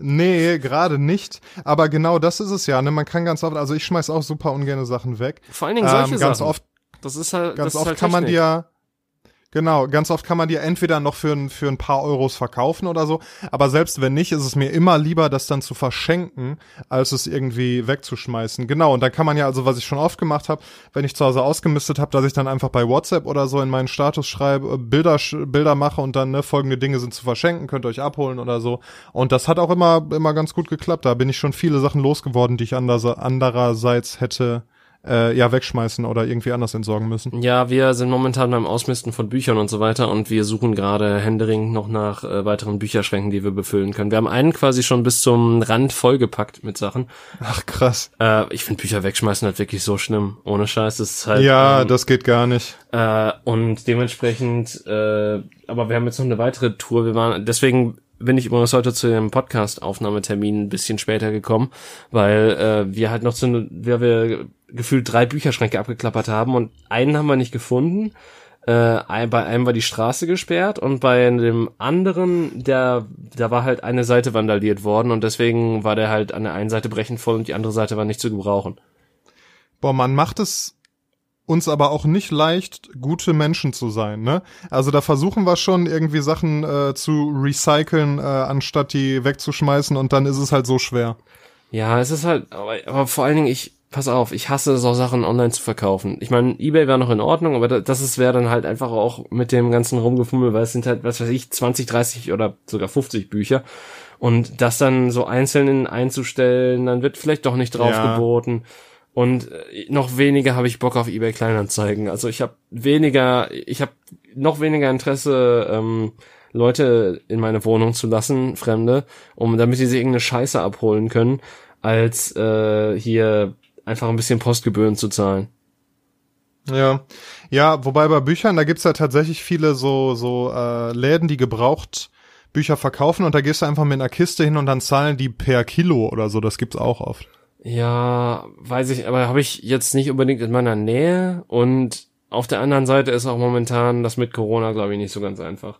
Nee, gerade nicht. Aber genau das ist es ja. Ne? Man kann ganz oft, also ich schmeiß auch super ungerne Sachen weg. Vor allen Dingen solche ähm, ganz Sachen. Oft, das ist halt, ganz das oft halt kann man dir Genau, ganz oft kann man die entweder noch für ein, für ein paar Euros verkaufen oder so, aber selbst wenn nicht, ist es mir immer lieber, das dann zu verschenken, als es irgendwie wegzuschmeißen. Genau, und dann kann man ja, also was ich schon oft gemacht habe, wenn ich zu Hause ausgemistet habe, dass ich dann einfach bei WhatsApp oder so in meinen Status schreibe, äh, Bilder, Bilder mache und dann, ne, folgende Dinge sind zu verschenken, könnt ihr euch abholen oder so. Und das hat auch immer, immer ganz gut geklappt. Da bin ich schon viele Sachen losgeworden, die ich andererseits hätte äh, ja wegschmeißen oder irgendwie anders entsorgen müssen. Ja, wir sind momentan beim Ausmisten von Büchern und so weiter und wir suchen gerade Händering noch nach äh, weiteren Bücherschränken, die wir befüllen können. Wir haben einen quasi schon bis zum Rand vollgepackt mit Sachen. Ach krass. Äh, ich finde Bücher wegschmeißen halt wirklich so schlimm. Ohne Scheiß, das ist halt. Ja, ähm, das geht gar nicht. Äh, und dementsprechend, äh, aber wir haben jetzt noch eine weitere Tour. Wir waren deswegen bin ich übrigens heute zu dem Podcast-Aufnahmetermin ein bisschen später gekommen, weil äh, wir halt noch zu, wir, wir gefühlt drei Bücherschränke abgeklappert haben und einen haben wir nicht gefunden. Äh, bei einem war die Straße gesperrt und bei dem anderen, der, da war halt eine Seite vandaliert worden und deswegen war der halt an der einen Seite brechend voll und die andere Seite war nicht zu gebrauchen. Boah, man macht es uns aber auch nicht leicht, gute Menschen zu sein, ne? Also da versuchen wir schon irgendwie Sachen äh, zu recyceln, äh, anstatt die wegzuschmeißen und dann ist es halt so schwer. Ja, es ist halt, aber, aber vor allen Dingen, ich, pass auf, ich hasse so Sachen online zu verkaufen. Ich meine, Ebay wäre noch in Ordnung, aber das ist wäre dann halt einfach auch mit dem ganzen Rumgefummel, weil es sind halt, was weiß ich, 20, 30 oder sogar 50 Bücher. Und das dann so einzeln einzustellen, dann wird vielleicht doch nicht drauf ja. geboten. Und äh, noch weniger habe ich Bock auf eBay Kleinanzeigen. Also ich habe weniger, ich habe noch weniger Interesse, ähm, Leute in meine Wohnung zu lassen, Fremde, um damit die sich irgendeine Scheiße abholen können, als äh, hier einfach ein bisschen Postgebühren zu zahlen. Ja, ja, wobei bei Büchern, da gibt's ja tatsächlich viele so so äh, Läden, die gebraucht Bücher verkaufen und da gehst du einfach mit einer Kiste hin und dann zahlen die per Kilo oder so. Das gibt's auch oft. Ja, weiß ich, aber habe ich jetzt nicht unbedingt in meiner Nähe und auf der anderen Seite ist auch momentan das mit Corona, glaube ich, nicht so ganz einfach.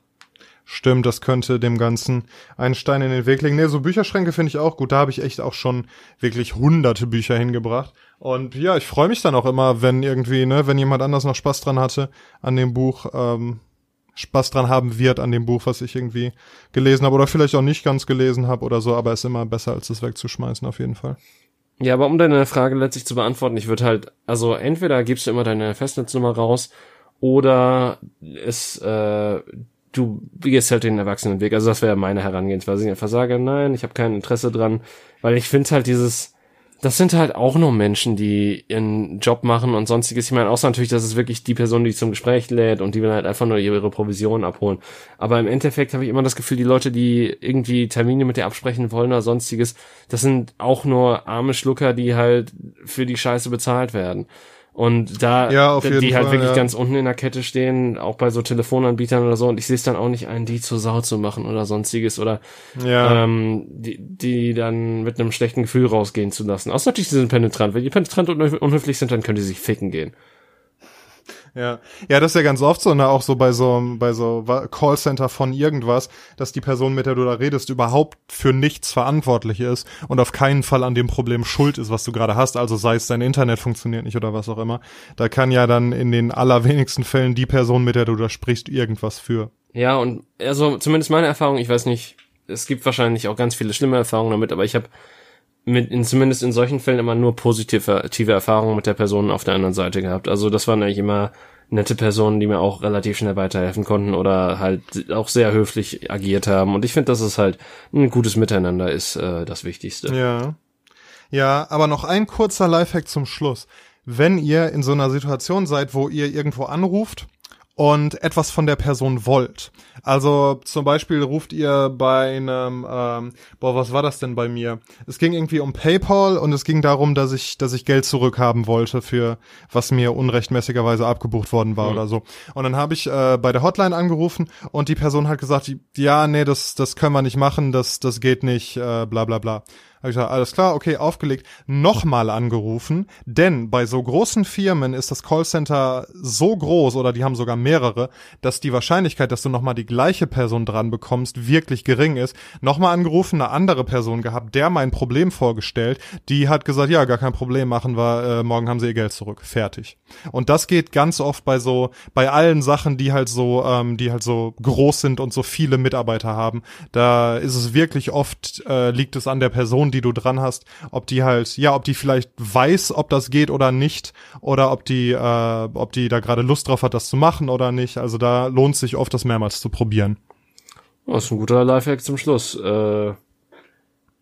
Stimmt, das könnte dem Ganzen einen Stein in den Weg legen. Nee, so Bücherschränke finde ich auch gut. Da habe ich echt auch schon wirklich hunderte Bücher hingebracht. Und ja, ich freue mich dann auch immer, wenn irgendwie, ne, wenn jemand anders noch Spaß dran hatte an dem Buch, ähm, Spaß dran haben wird an dem Buch, was ich irgendwie gelesen habe oder vielleicht auch nicht ganz gelesen habe oder so, aber ist immer besser, als es wegzuschmeißen, auf jeden Fall. Ja, aber um deine Frage letztlich zu beantworten, ich würde halt, also entweder gibst du immer deine Festnetznummer raus oder es, äh, du gehst halt den Erwachsenenweg. Also das wäre meine Herangehensweise. Ich einfach sage, nein, ich habe kein Interesse dran, weil ich finde halt dieses, das sind halt auch nur Menschen, die ihren Job machen und sonstiges. Ich meine, außer natürlich, das ist wirklich die Person, die zum Gespräch lädt und die will halt einfach nur ihre Provision abholen. Aber im Endeffekt habe ich immer das Gefühl, die Leute, die irgendwie Termine mit dir absprechen wollen oder sonstiges, das sind auch nur arme Schlucker, die halt für die Scheiße bezahlt werden. Und da, ja, die halt Fall, wirklich ja. ganz unten in der Kette stehen, auch bei so Telefonanbietern oder so, und ich sehe es dann auch nicht ein, die zur Sau zu machen oder sonstiges oder ja. ähm, die, die dann mit einem schlechten Gefühl rausgehen zu lassen. Außer natürlich, sie sind penetrant. Wenn die penetrant und unhöflich sind, dann können die sich ficken gehen. Ja, ja, das ist ja ganz oft so, ne, auch so bei so bei so Callcenter von irgendwas, dass die Person, mit der du da redest, überhaupt für nichts verantwortlich ist und auf keinen Fall an dem Problem schuld ist, was du gerade hast. Also sei es dein Internet funktioniert nicht oder was auch immer. Da kann ja dann in den allerwenigsten Fällen die Person, mit der du da sprichst, irgendwas für. Ja, und also zumindest meine Erfahrung, ich weiß nicht, es gibt wahrscheinlich auch ganz viele schlimme Erfahrungen damit, aber ich habe mit in, zumindest in solchen Fällen immer nur positive, positive Erfahrungen mit der Person auf der anderen Seite gehabt. Also das waren eigentlich immer nette Personen, die mir auch relativ schnell weiterhelfen konnten oder halt auch sehr höflich agiert haben. Und ich finde, dass es halt ein gutes Miteinander ist äh, das Wichtigste. Ja. Ja, aber noch ein kurzer Lifehack zum Schluss. Wenn ihr in so einer Situation seid, wo ihr irgendwo anruft und etwas von der Person wollt. Also zum Beispiel ruft ihr bei einem, ähm, boah, was war das denn bei mir? Es ging irgendwie um PayPal und es ging darum, dass ich, dass ich Geld zurückhaben wollte für was mir unrechtmäßigerweise abgebucht worden war mhm. oder so. Und dann habe ich äh, bei der Hotline angerufen und die Person hat gesagt, ja, nee, das, das können wir nicht machen, das, das geht nicht, äh, bla bla bla. Habe ich gesagt, alles klar, okay, aufgelegt, nochmal angerufen, denn bei so großen Firmen ist das Callcenter so groß oder die haben sogar mehrere, dass die Wahrscheinlichkeit, dass du nochmal die gleiche Person dran bekommst, wirklich gering ist. Nochmal angerufen, eine andere Person gehabt, der mein Problem vorgestellt, die hat gesagt, ja, gar kein Problem, machen wir, äh, morgen haben sie ihr Geld zurück, fertig. Und das geht ganz oft bei so, bei allen Sachen, die halt so, ähm, die halt so groß sind und so viele Mitarbeiter haben. Da ist es wirklich oft, äh, liegt es an der Person, Person, die du dran hast, ob die halt, ja, ob die vielleicht weiß, ob das geht oder nicht, oder ob die, äh, ob die da gerade Lust drauf hat, das zu machen oder nicht. Also da lohnt sich oft, das mehrmals zu probieren. Das ist ein guter Lifehack zum Schluss. Äh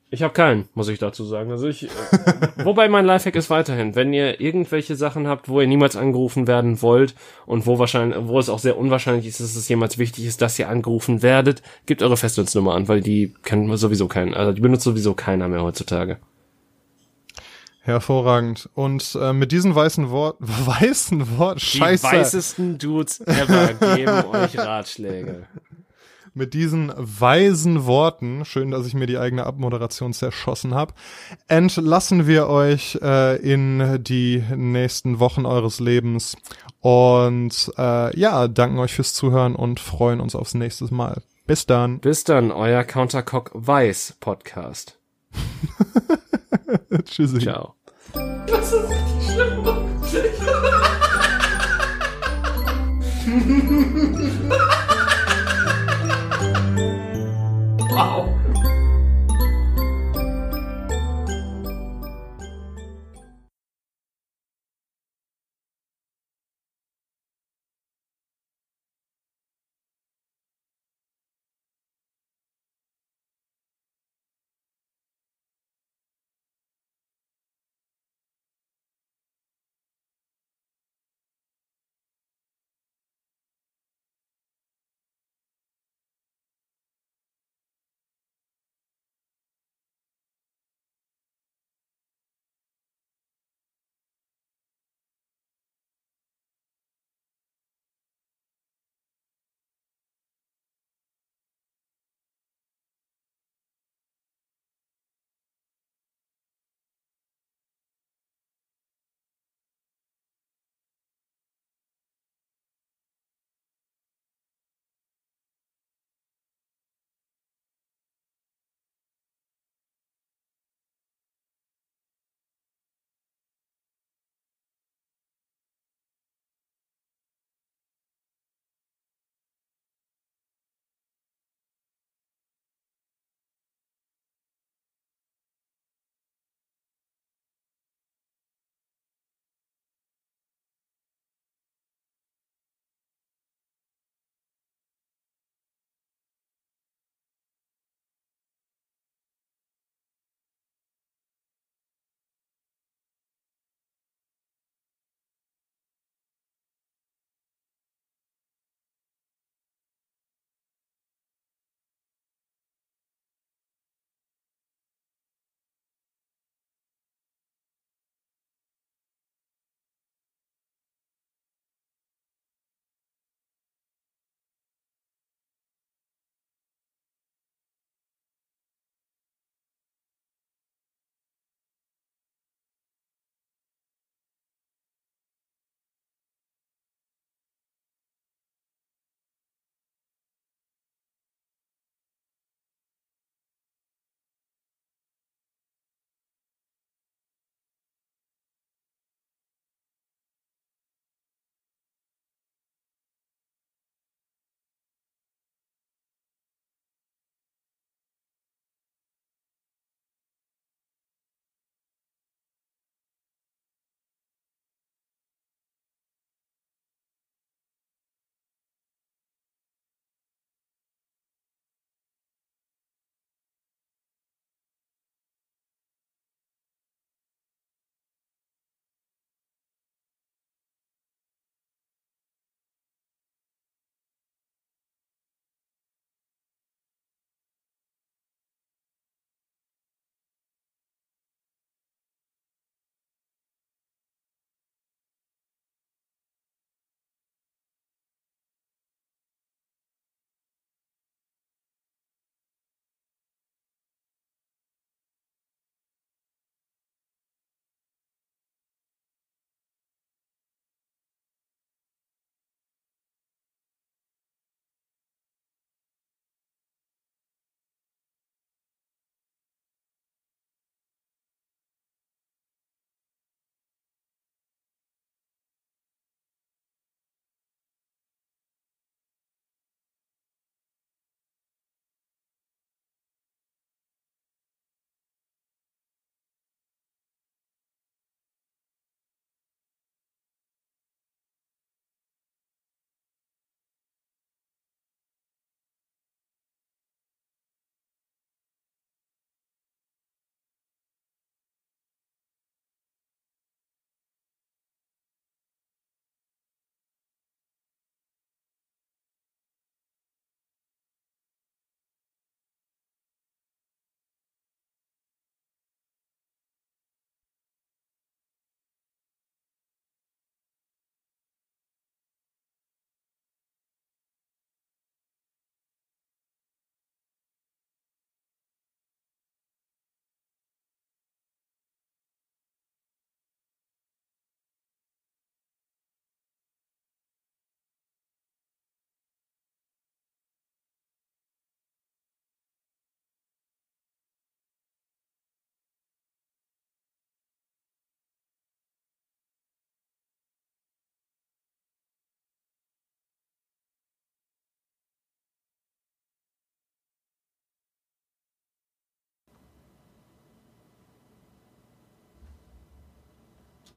ich habe keinen, muss ich dazu sagen. Also ich, äh, wobei mein Lifehack ist weiterhin, wenn ihr irgendwelche Sachen habt, wo ihr niemals angerufen werden wollt und wo wahrscheinlich, wo es auch sehr unwahrscheinlich ist, dass es jemals wichtig ist, dass ihr angerufen werdet, gebt eure Festnetznummer an, weil die kennt sowieso keinen, also die benutzt sowieso keiner mehr heutzutage. Hervorragend. Und äh, mit diesen weißen Wort, weißen Wort, Scheiße. Die weißesten Dudes ever geben euch Ratschläge mit diesen weisen Worten, schön, dass ich mir die eigene Abmoderation zerschossen habe, entlassen wir euch äh, in die nächsten Wochen eures Lebens und äh, ja, danken euch fürs Zuhören und freuen uns aufs nächste Mal. Bis dann. Bis dann, euer Countercock Weiß Podcast. Tschüssi. Ciao. Das ist richtig schlimm. wow.